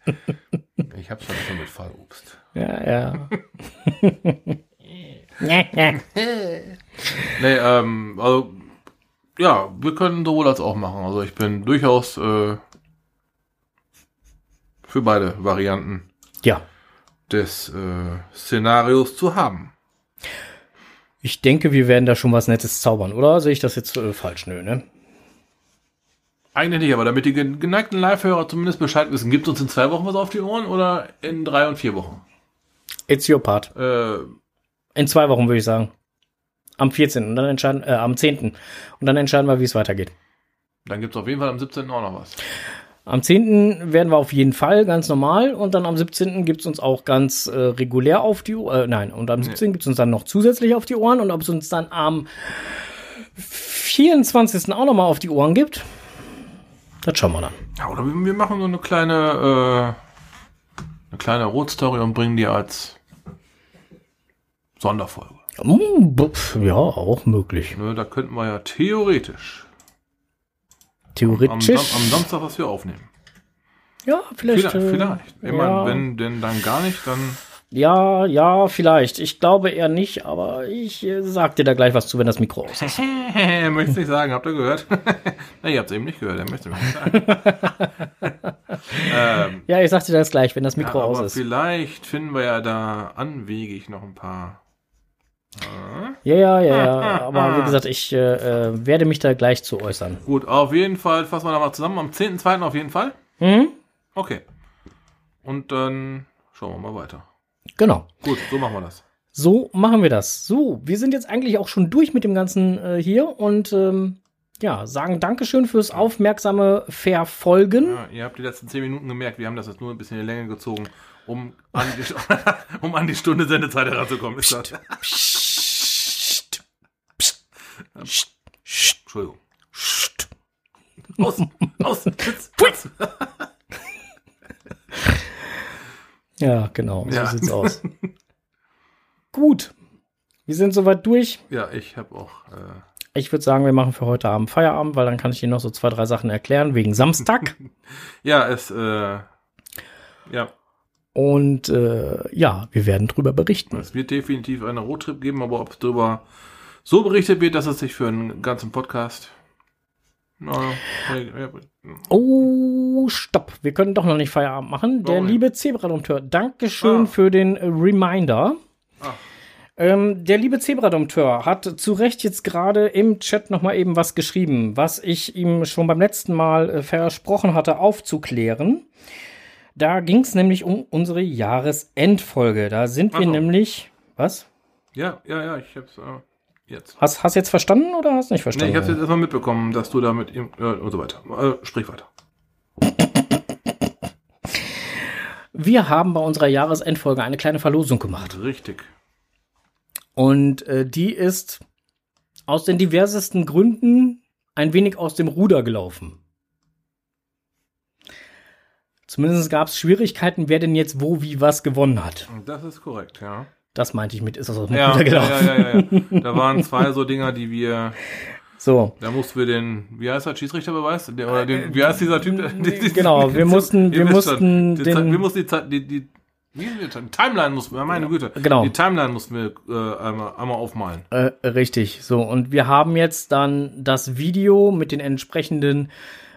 Speaker 2: Ich hab's schon so mit Fallobst.
Speaker 1: Ja, ja.
Speaker 2: Nee, ähm, also, ja, wir können sowohl als auch machen. Also ich bin durchaus äh, für beide Varianten
Speaker 1: ja.
Speaker 2: des äh, Szenarios zu haben.
Speaker 1: Ich denke, wir werden da schon was Nettes zaubern, oder? Sehe ich das jetzt äh, falsch? Nö, ne?
Speaker 2: Eigentlich nicht, aber damit die gen- geneigten Live-Hörer zumindest Bescheid wissen, gibt uns in zwei Wochen was auf die Ohren oder in drei und vier Wochen?
Speaker 1: It's your part.
Speaker 2: Äh,
Speaker 1: In zwei Wochen würde ich sagen. Am 14. und dann entscheiden, äh, am 10. Und dann entscheiden wir, wie es weitergeht.
Speaker 2: dann gibt's auf jeden Fall am 17. auch noch was.
Speaker 1: Am 10. werden wir auf jeden Fall ganz normal und dann am 17. gibt's uns auch ganz äh, regulär auf die Ohren. Äh, nein, und am 17. gibt's uns dann noch zusätzlich auf die Ohren und ob es uns dann am 24. auch nochmal auf die Ohren gibt, das schauen wir dann.
Speaker 2: Ja, oder wir, wir machen so eine kleine, äh, eine kleine Rotstory und bringen die als Sonderfolge.
Speaker 1: Mm, Ja, auch möglich.
Speaker 2: Ne, da könnten wir ja theoretisch am,
Speaker 1: Theoretisch.
Speaker 2: Sam am Samstag was wir aufnehmen.
Speaker 1: ja, vielleicht.
Speaker 2: Vielleicht,
Speaker 1: äh,
Speaker 2: vielleicht. Ich
Speaker 1: ja.
Speaker 2: meine, wenn denn dann gar nicht, dann
Speaker 1: Ja, ja, vielleicht. Ich glaube eher nicht, aber ich äh, sag dir da gleich was zu, wenn das Mikro aus ist.
Speaker 2: möchte nicht sagen, habt ihr gehört? Na, ihr habt es eben nicht gehört, er möchte nicht sagen. ähm,
Speaker 1: Ja, ich sag dir das gleich, wenn das
Speaker 2: ja,
Speaker 1: Mikro aus
Speaker 2: aber
Speaker 1: ist.
Speaker 2: vielleicht finden wir ja da anwegig noch ein paar.
Speaker 1: Ja, ja, ja, ja. Aber wie gesagt, ich äh, äh, werde mich da gleich zu äußern.
Speaker 2: Gut, auf jeden Fall fassen wir da mal zusammen. Am 10.2. auf jeden Fall.
Speaker 1: Mhm.
Speaker 2: Okay. Und dann schauen wir mal weiter.
Speaker 1: Genau.
Speaker 2: Gut, so machen wir das.
Speaker 1: So machen wir das. So, wir sind jetzt eigentlich auch schon durch mit dem Ganzen äh, hier und ähm, ja, sagen Dankeschön fürs aufmerksame Verfolgen.
Speaker 2: Ja, ihr habt die letzten zehn Minuten gemerkt, wir haben das jetzt nur ein bisschen in die Länge gezogen, um an die, um an die Stunde Sendezeit heranzukommen. Ist das?
Speaker 1: Psst, psst, psst, psst,
Speaker 2: Entschuldigung.
Speaker 1: psst.
Speaker 2: Aus, aus, Witz, Witz.
Speaker 1: Ja, genau, so
Speaker 2: Ja.
Speaker 1: sieht's aus. Gut, wir sind soweit durch.
Speaker 2: Ja, ich habe auch. Äh,
Speaker 1: Ich würde sagen, wir machen für heute Abend Feierabend, weil dann kann ich Ihnen noch so zwei, drei Sachen erklären wegen Samstag.
Speaker 2: ja, es. Äh, ja,
Speaker 1: Und äh, ja, wir werden drüber berichten.
Speaker 2: es wird definitiv einen Roadtrip geben, aber ob darüber so berichtet wird, dass es sich für einen ganzen Podcast.
Speaker 1: Oh, stopp. Wir können doch noch nicht Feierabend machen. Der
Speaker 2: nicht?
Speaker 1: liebe Zebradompteur, Dankeschön
Speaker 2: Ah.
Speaker 1: für den Reminder. Ähm, der liebe Zebradompteur hat zu Recht jetzt gerade im Chat noch mal eben was geschrieben, was ich ihm schon beim letzten Mal äh, versprochen hatte aufzuklären. Da ging es nämlich um unsere Jahresendfolge. Da sind wir
Speaker 2: so.
Speaker 1: nämlich. Was?
Speaker 2: ja, ja, ja, ich hab's äh, jetzt.
Speaker 1: Hast hast jetzt verstanden oder hast nicht
Speaker 2: Nee,
Speaker 1: verstanden?
Speaker 2: ich hab's jetzt erstmal mitbekommen, dass du da mit ihm äh, und so weiter. Äh, sprich weiter.
Speaker 1: wir haben bei unserer Jahresendfolge eine kleine Verlosung gemacht.
Speaker 2: Richtig.
Speaker 1: Und äh, die ist aus den diversesten Gründen ein wenig aus dem Ruder gelaufen. Zumindest gab es Schwierigkeiten, wer denn jetzt wo, wie, was gewonnen hat.
Speaker 2: Das ist korrekt, ja.
Speaker 1: Das meinte ich mit, ist das aus dem
Speaker 2: Ja,
Speaker 1: Ruder
Speaker 2: ja,
Speaker 1: gelaufen.
Speaker 2: ja, ja, ja. Da waren zwei so Dinger, die wir,
Speaker 1: So,
Speaker 2: da mussten wir den, wie heißt der Schiedsrichterbeweis? Der, oder den, wie heißt dieser Typ? die-
Speaker 1: genau, wir mussten- wir mussten
Speaker 2: die
Speaker 1: den-
Speaker 2: Zeit- wir mussten die die Timeline mussten wir, meine Güte.
Speaker 1: Genau.
Speaker 2: Die Timeline mussten wir äh, einmal, einmal aufmalen.
Speaker 1: äh, richtig. So, und wir haben jetzt dann das Video mit den entsprechenden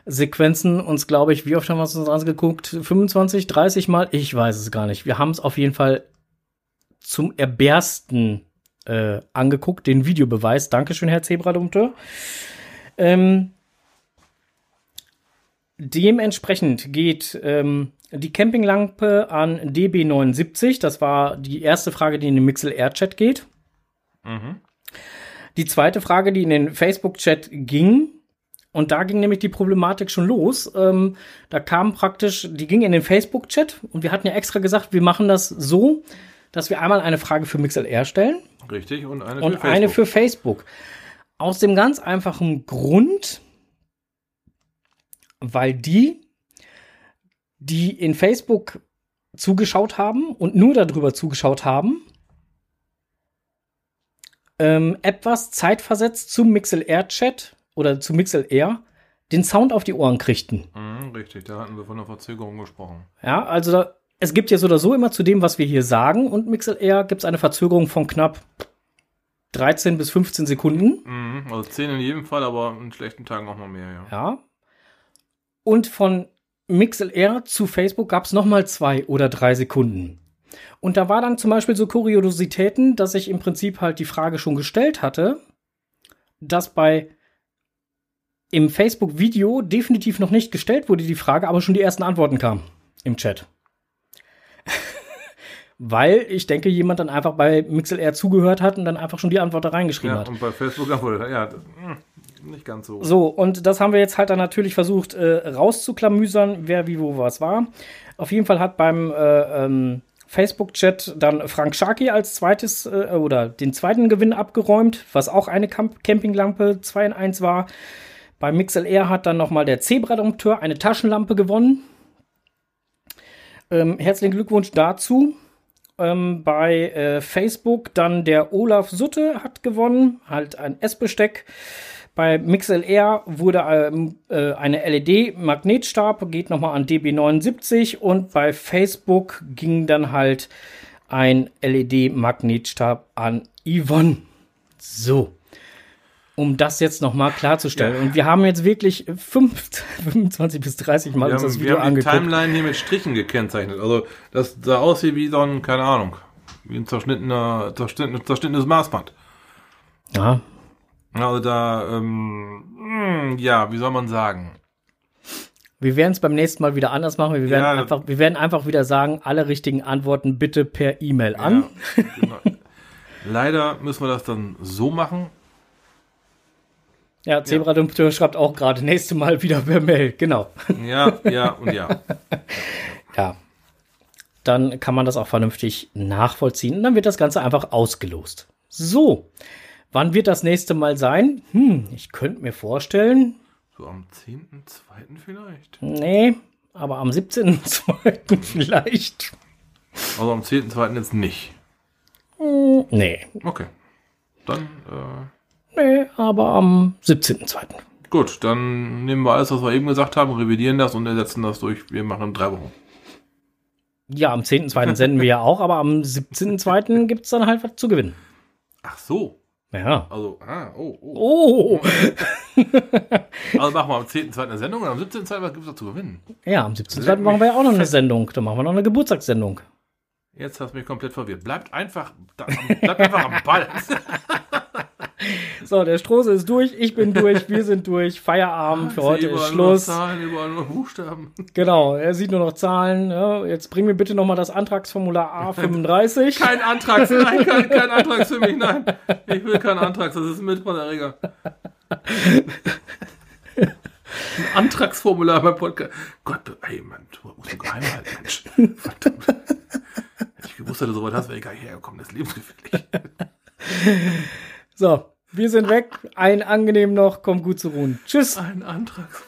Speaker 1: Sequenzen uns, glaube ich, wie oft haben wir es uns angeguckt? 25, 30 Mal? Ich weiß es gar nicht. Wir haben es auf jeden Fall zum Erbersten äh, angeguckt, den Videobeweis. Dankeschön, Herr Zebradompteur. Ähm, dementsprechend geht ähm, die Campinglampe an DB79. Das war die erste Frage, die in den Mixel Air Chat geht. Die zweite Frage, die in den Facebook-Chat ging, und da ging nämlich die Problematik schon los. Ähm, da kam praktisch, die ging in den Facebook-Chat und wir hatten ja extra gesagt, wir machen das so, dass wir einmal eine Frage für MixLR stellen
Speaker 2: Richtig, und eine
Speaker 1: und
Speaker 2: für
Speaker 1: eine
Speaker 2: Facebook.
Speaker 1: für Facebook. Aus dem ganz einfachen Grund, weil die, die in Facebook zugeschaut haben und nur darüber zugeschaut haben, ähm, etwas zeitversetzt zum MixLR-Chat oder zu MixLR den Sound auf die Ohren kriegten.
Speaker 2: Mhm, richtig, da hatten wir von einer Verzögerung gesprochen.
Speaker 1: Ja, also da, es gibt ja so oder so immer zu dem, was wir hier sagen und MixLR gibt es eine Verzögerung von knapp 13 bis 15 Sekunden.
Speaker 2: Mhm, also 10 in jedem Fall, aber in schlechten Tagen auch mal mehr, ja.
Speaker 1: Ja. Und von MixLR zu Facebook gab es nochmal zwei oder drei Sekunden. Und da war dann zum Beispiel so Kuriositäten, dass ich im Prinzip halt die Frage schon gestellt hatte, dass bei im Facebook-Video definitiv noch nicht gestellt wurde die Frage, aber schon die ersten Antworten kamen im Chat. Weil ich denke, jemand dann einfach bei MixLR zugehört hat und dann einfach schon die Antwort da reingeschrieben
Speaker 2: Ja,
Speaker 1: hat.
Speaker 2: und bei Facebook er, ja, nicht ganz so.
Speaker 1: So, und das haben wir jetzt halt dann natürlich versucht äh, rauszuklamüsern, wer wie wo was war. Auf jeden Fall hat beim äh, ähm, Facebook-Chat dann Frank Sharkey als zweites äh, oder den zweiten Gewinn abgeräumt, was auch eine Camp Campinglampe 2 in 1 war. Bei MixLR hat dann nochmal der Zebra-Dompteur eine Taschenlampe gewonnen. Ähm, herzlichen Glückwunsch dazu. Ähm, bei äh, Facebook dann der Olaf Sutte hat gewonnen, halt ein Essbesteck. Bei MixLR wurde ähm, äh, eine LED-Magnetstab, geht nochmal an DB79 und bei Facebook ging dann halt ein LED-Magnetstab an Yvonne. So. Um das jetzt nochmal klarzustellen.
Speaker 2: Ja.
Speaker 1: Und wir haben jetzt wirklich fünf, 25 bis 30 Mal
Speaker 2: Wir
Speaker 1: uns das
Speaker 2: haben,
Speaker 1: Video
Speaker 2: wir haben die
Speaker 1: angeguckt.
Speaker 2: Timeline hier mit Strichen gekennzeichnet. Also das sah aus wie, wie so ein, keine Ahnung, wie ein zerschnittener, zerschnittenes, zerschnittenes Maßband.
Speaker 1: Ja,
Speaker 2: Also da, ähm, mh, ja, wie soll man sagen?
Speaker 1: Wir werden es beim nächsten Mal wieder anders machen. Wir werden,
Speaker 2: Ja,
Speaker 1: einfach, wir werden einfach wieder sagen, alle richtigen Antworten bitte per E-Mail an.
Speaker 2: Ja, genau. Leider müssen wir das dann so machen,
Speaker 1: Ja, Zebra-Dompteur schreibt auch gerade, nächste Mal wieder per Mail. Genau.
Speaker 2: Ja, ja und ja.
Speaker 1: Ja. Dann kann man das auch vernünftig nachvollziehen. Und dann wird das Ganze einfach ausgelost. So. Wann wird das nächste Mal sein? Hm, ich könnte mir vorstellen.
Speaker 2: So am 10.2. vielleicht.
Speaker 1: Nee, aber am 17.2. vielleicht.
Speaker 2: Also am 10.2. jetzt nicht.
Speaker 1: Nee.
Speaker 2: Okay. Dann, äh,
Speaker 1: Nee, aber am 17.2.
Speaker 2: gut, dann nehmen wir alles, was wir eben gesagt haben, revidieren das und ersetzen das durch. Wir machen drei Wochen.
Speaker 1: Ja, am 10.2. senden wir ja auch, aber am 17.2. gibt es dann halt was zu gewinnen.
Speaker 2: Ach so.
Speaker 1: Ja.
Speaker 2: Also, ah, oh, oh.
Speaker 1: Oh,
Speaker 2: Also machen wir am 10.2. eine Sendung und am 17.2. was gibt es da zu gewinnen?
Speaker 1: ja, am 17.2. machen wir ja auch noch eine Sendung. Dann machen wir noch eine Geburtstagssendung.
Speaker 2: Jetzt hast du mich komplett verwirrt. Bleibt einfach, da, bleibt einfach am Ball.
Speaker 1: So, der Strose ist durch, ich bin durch, wir sind durch. Feierabend für heute ist Schluss.
Speaker 2: Nur Zahlen, überall nur Buchstaben.
Speaker 1: Genau, er sieht nur noch Zahlen. Ja, jetzt bring mir bitte nochmal das Antragsformular A35.
Speaker 2: Kein Antrag, nein, kein, kein Antrag für mich, nein. Ich will keinen Antrag, das ist ein Mitfahrerreger. Ein Antragsformular beim Podcast. Gott, ey, Mann, du musst du geheim halten, Mensch. Verdammt. Hätte ich gewusst, dass du so weit hast, wäre ich gar nicht hergekommen, das ist lebensgefährlich.
Speaker 1: So, wir sind weg. Ein angenehm noch. Kommt gut zu ruhen. Tschüss.
Speaker 2: Ein Antrag.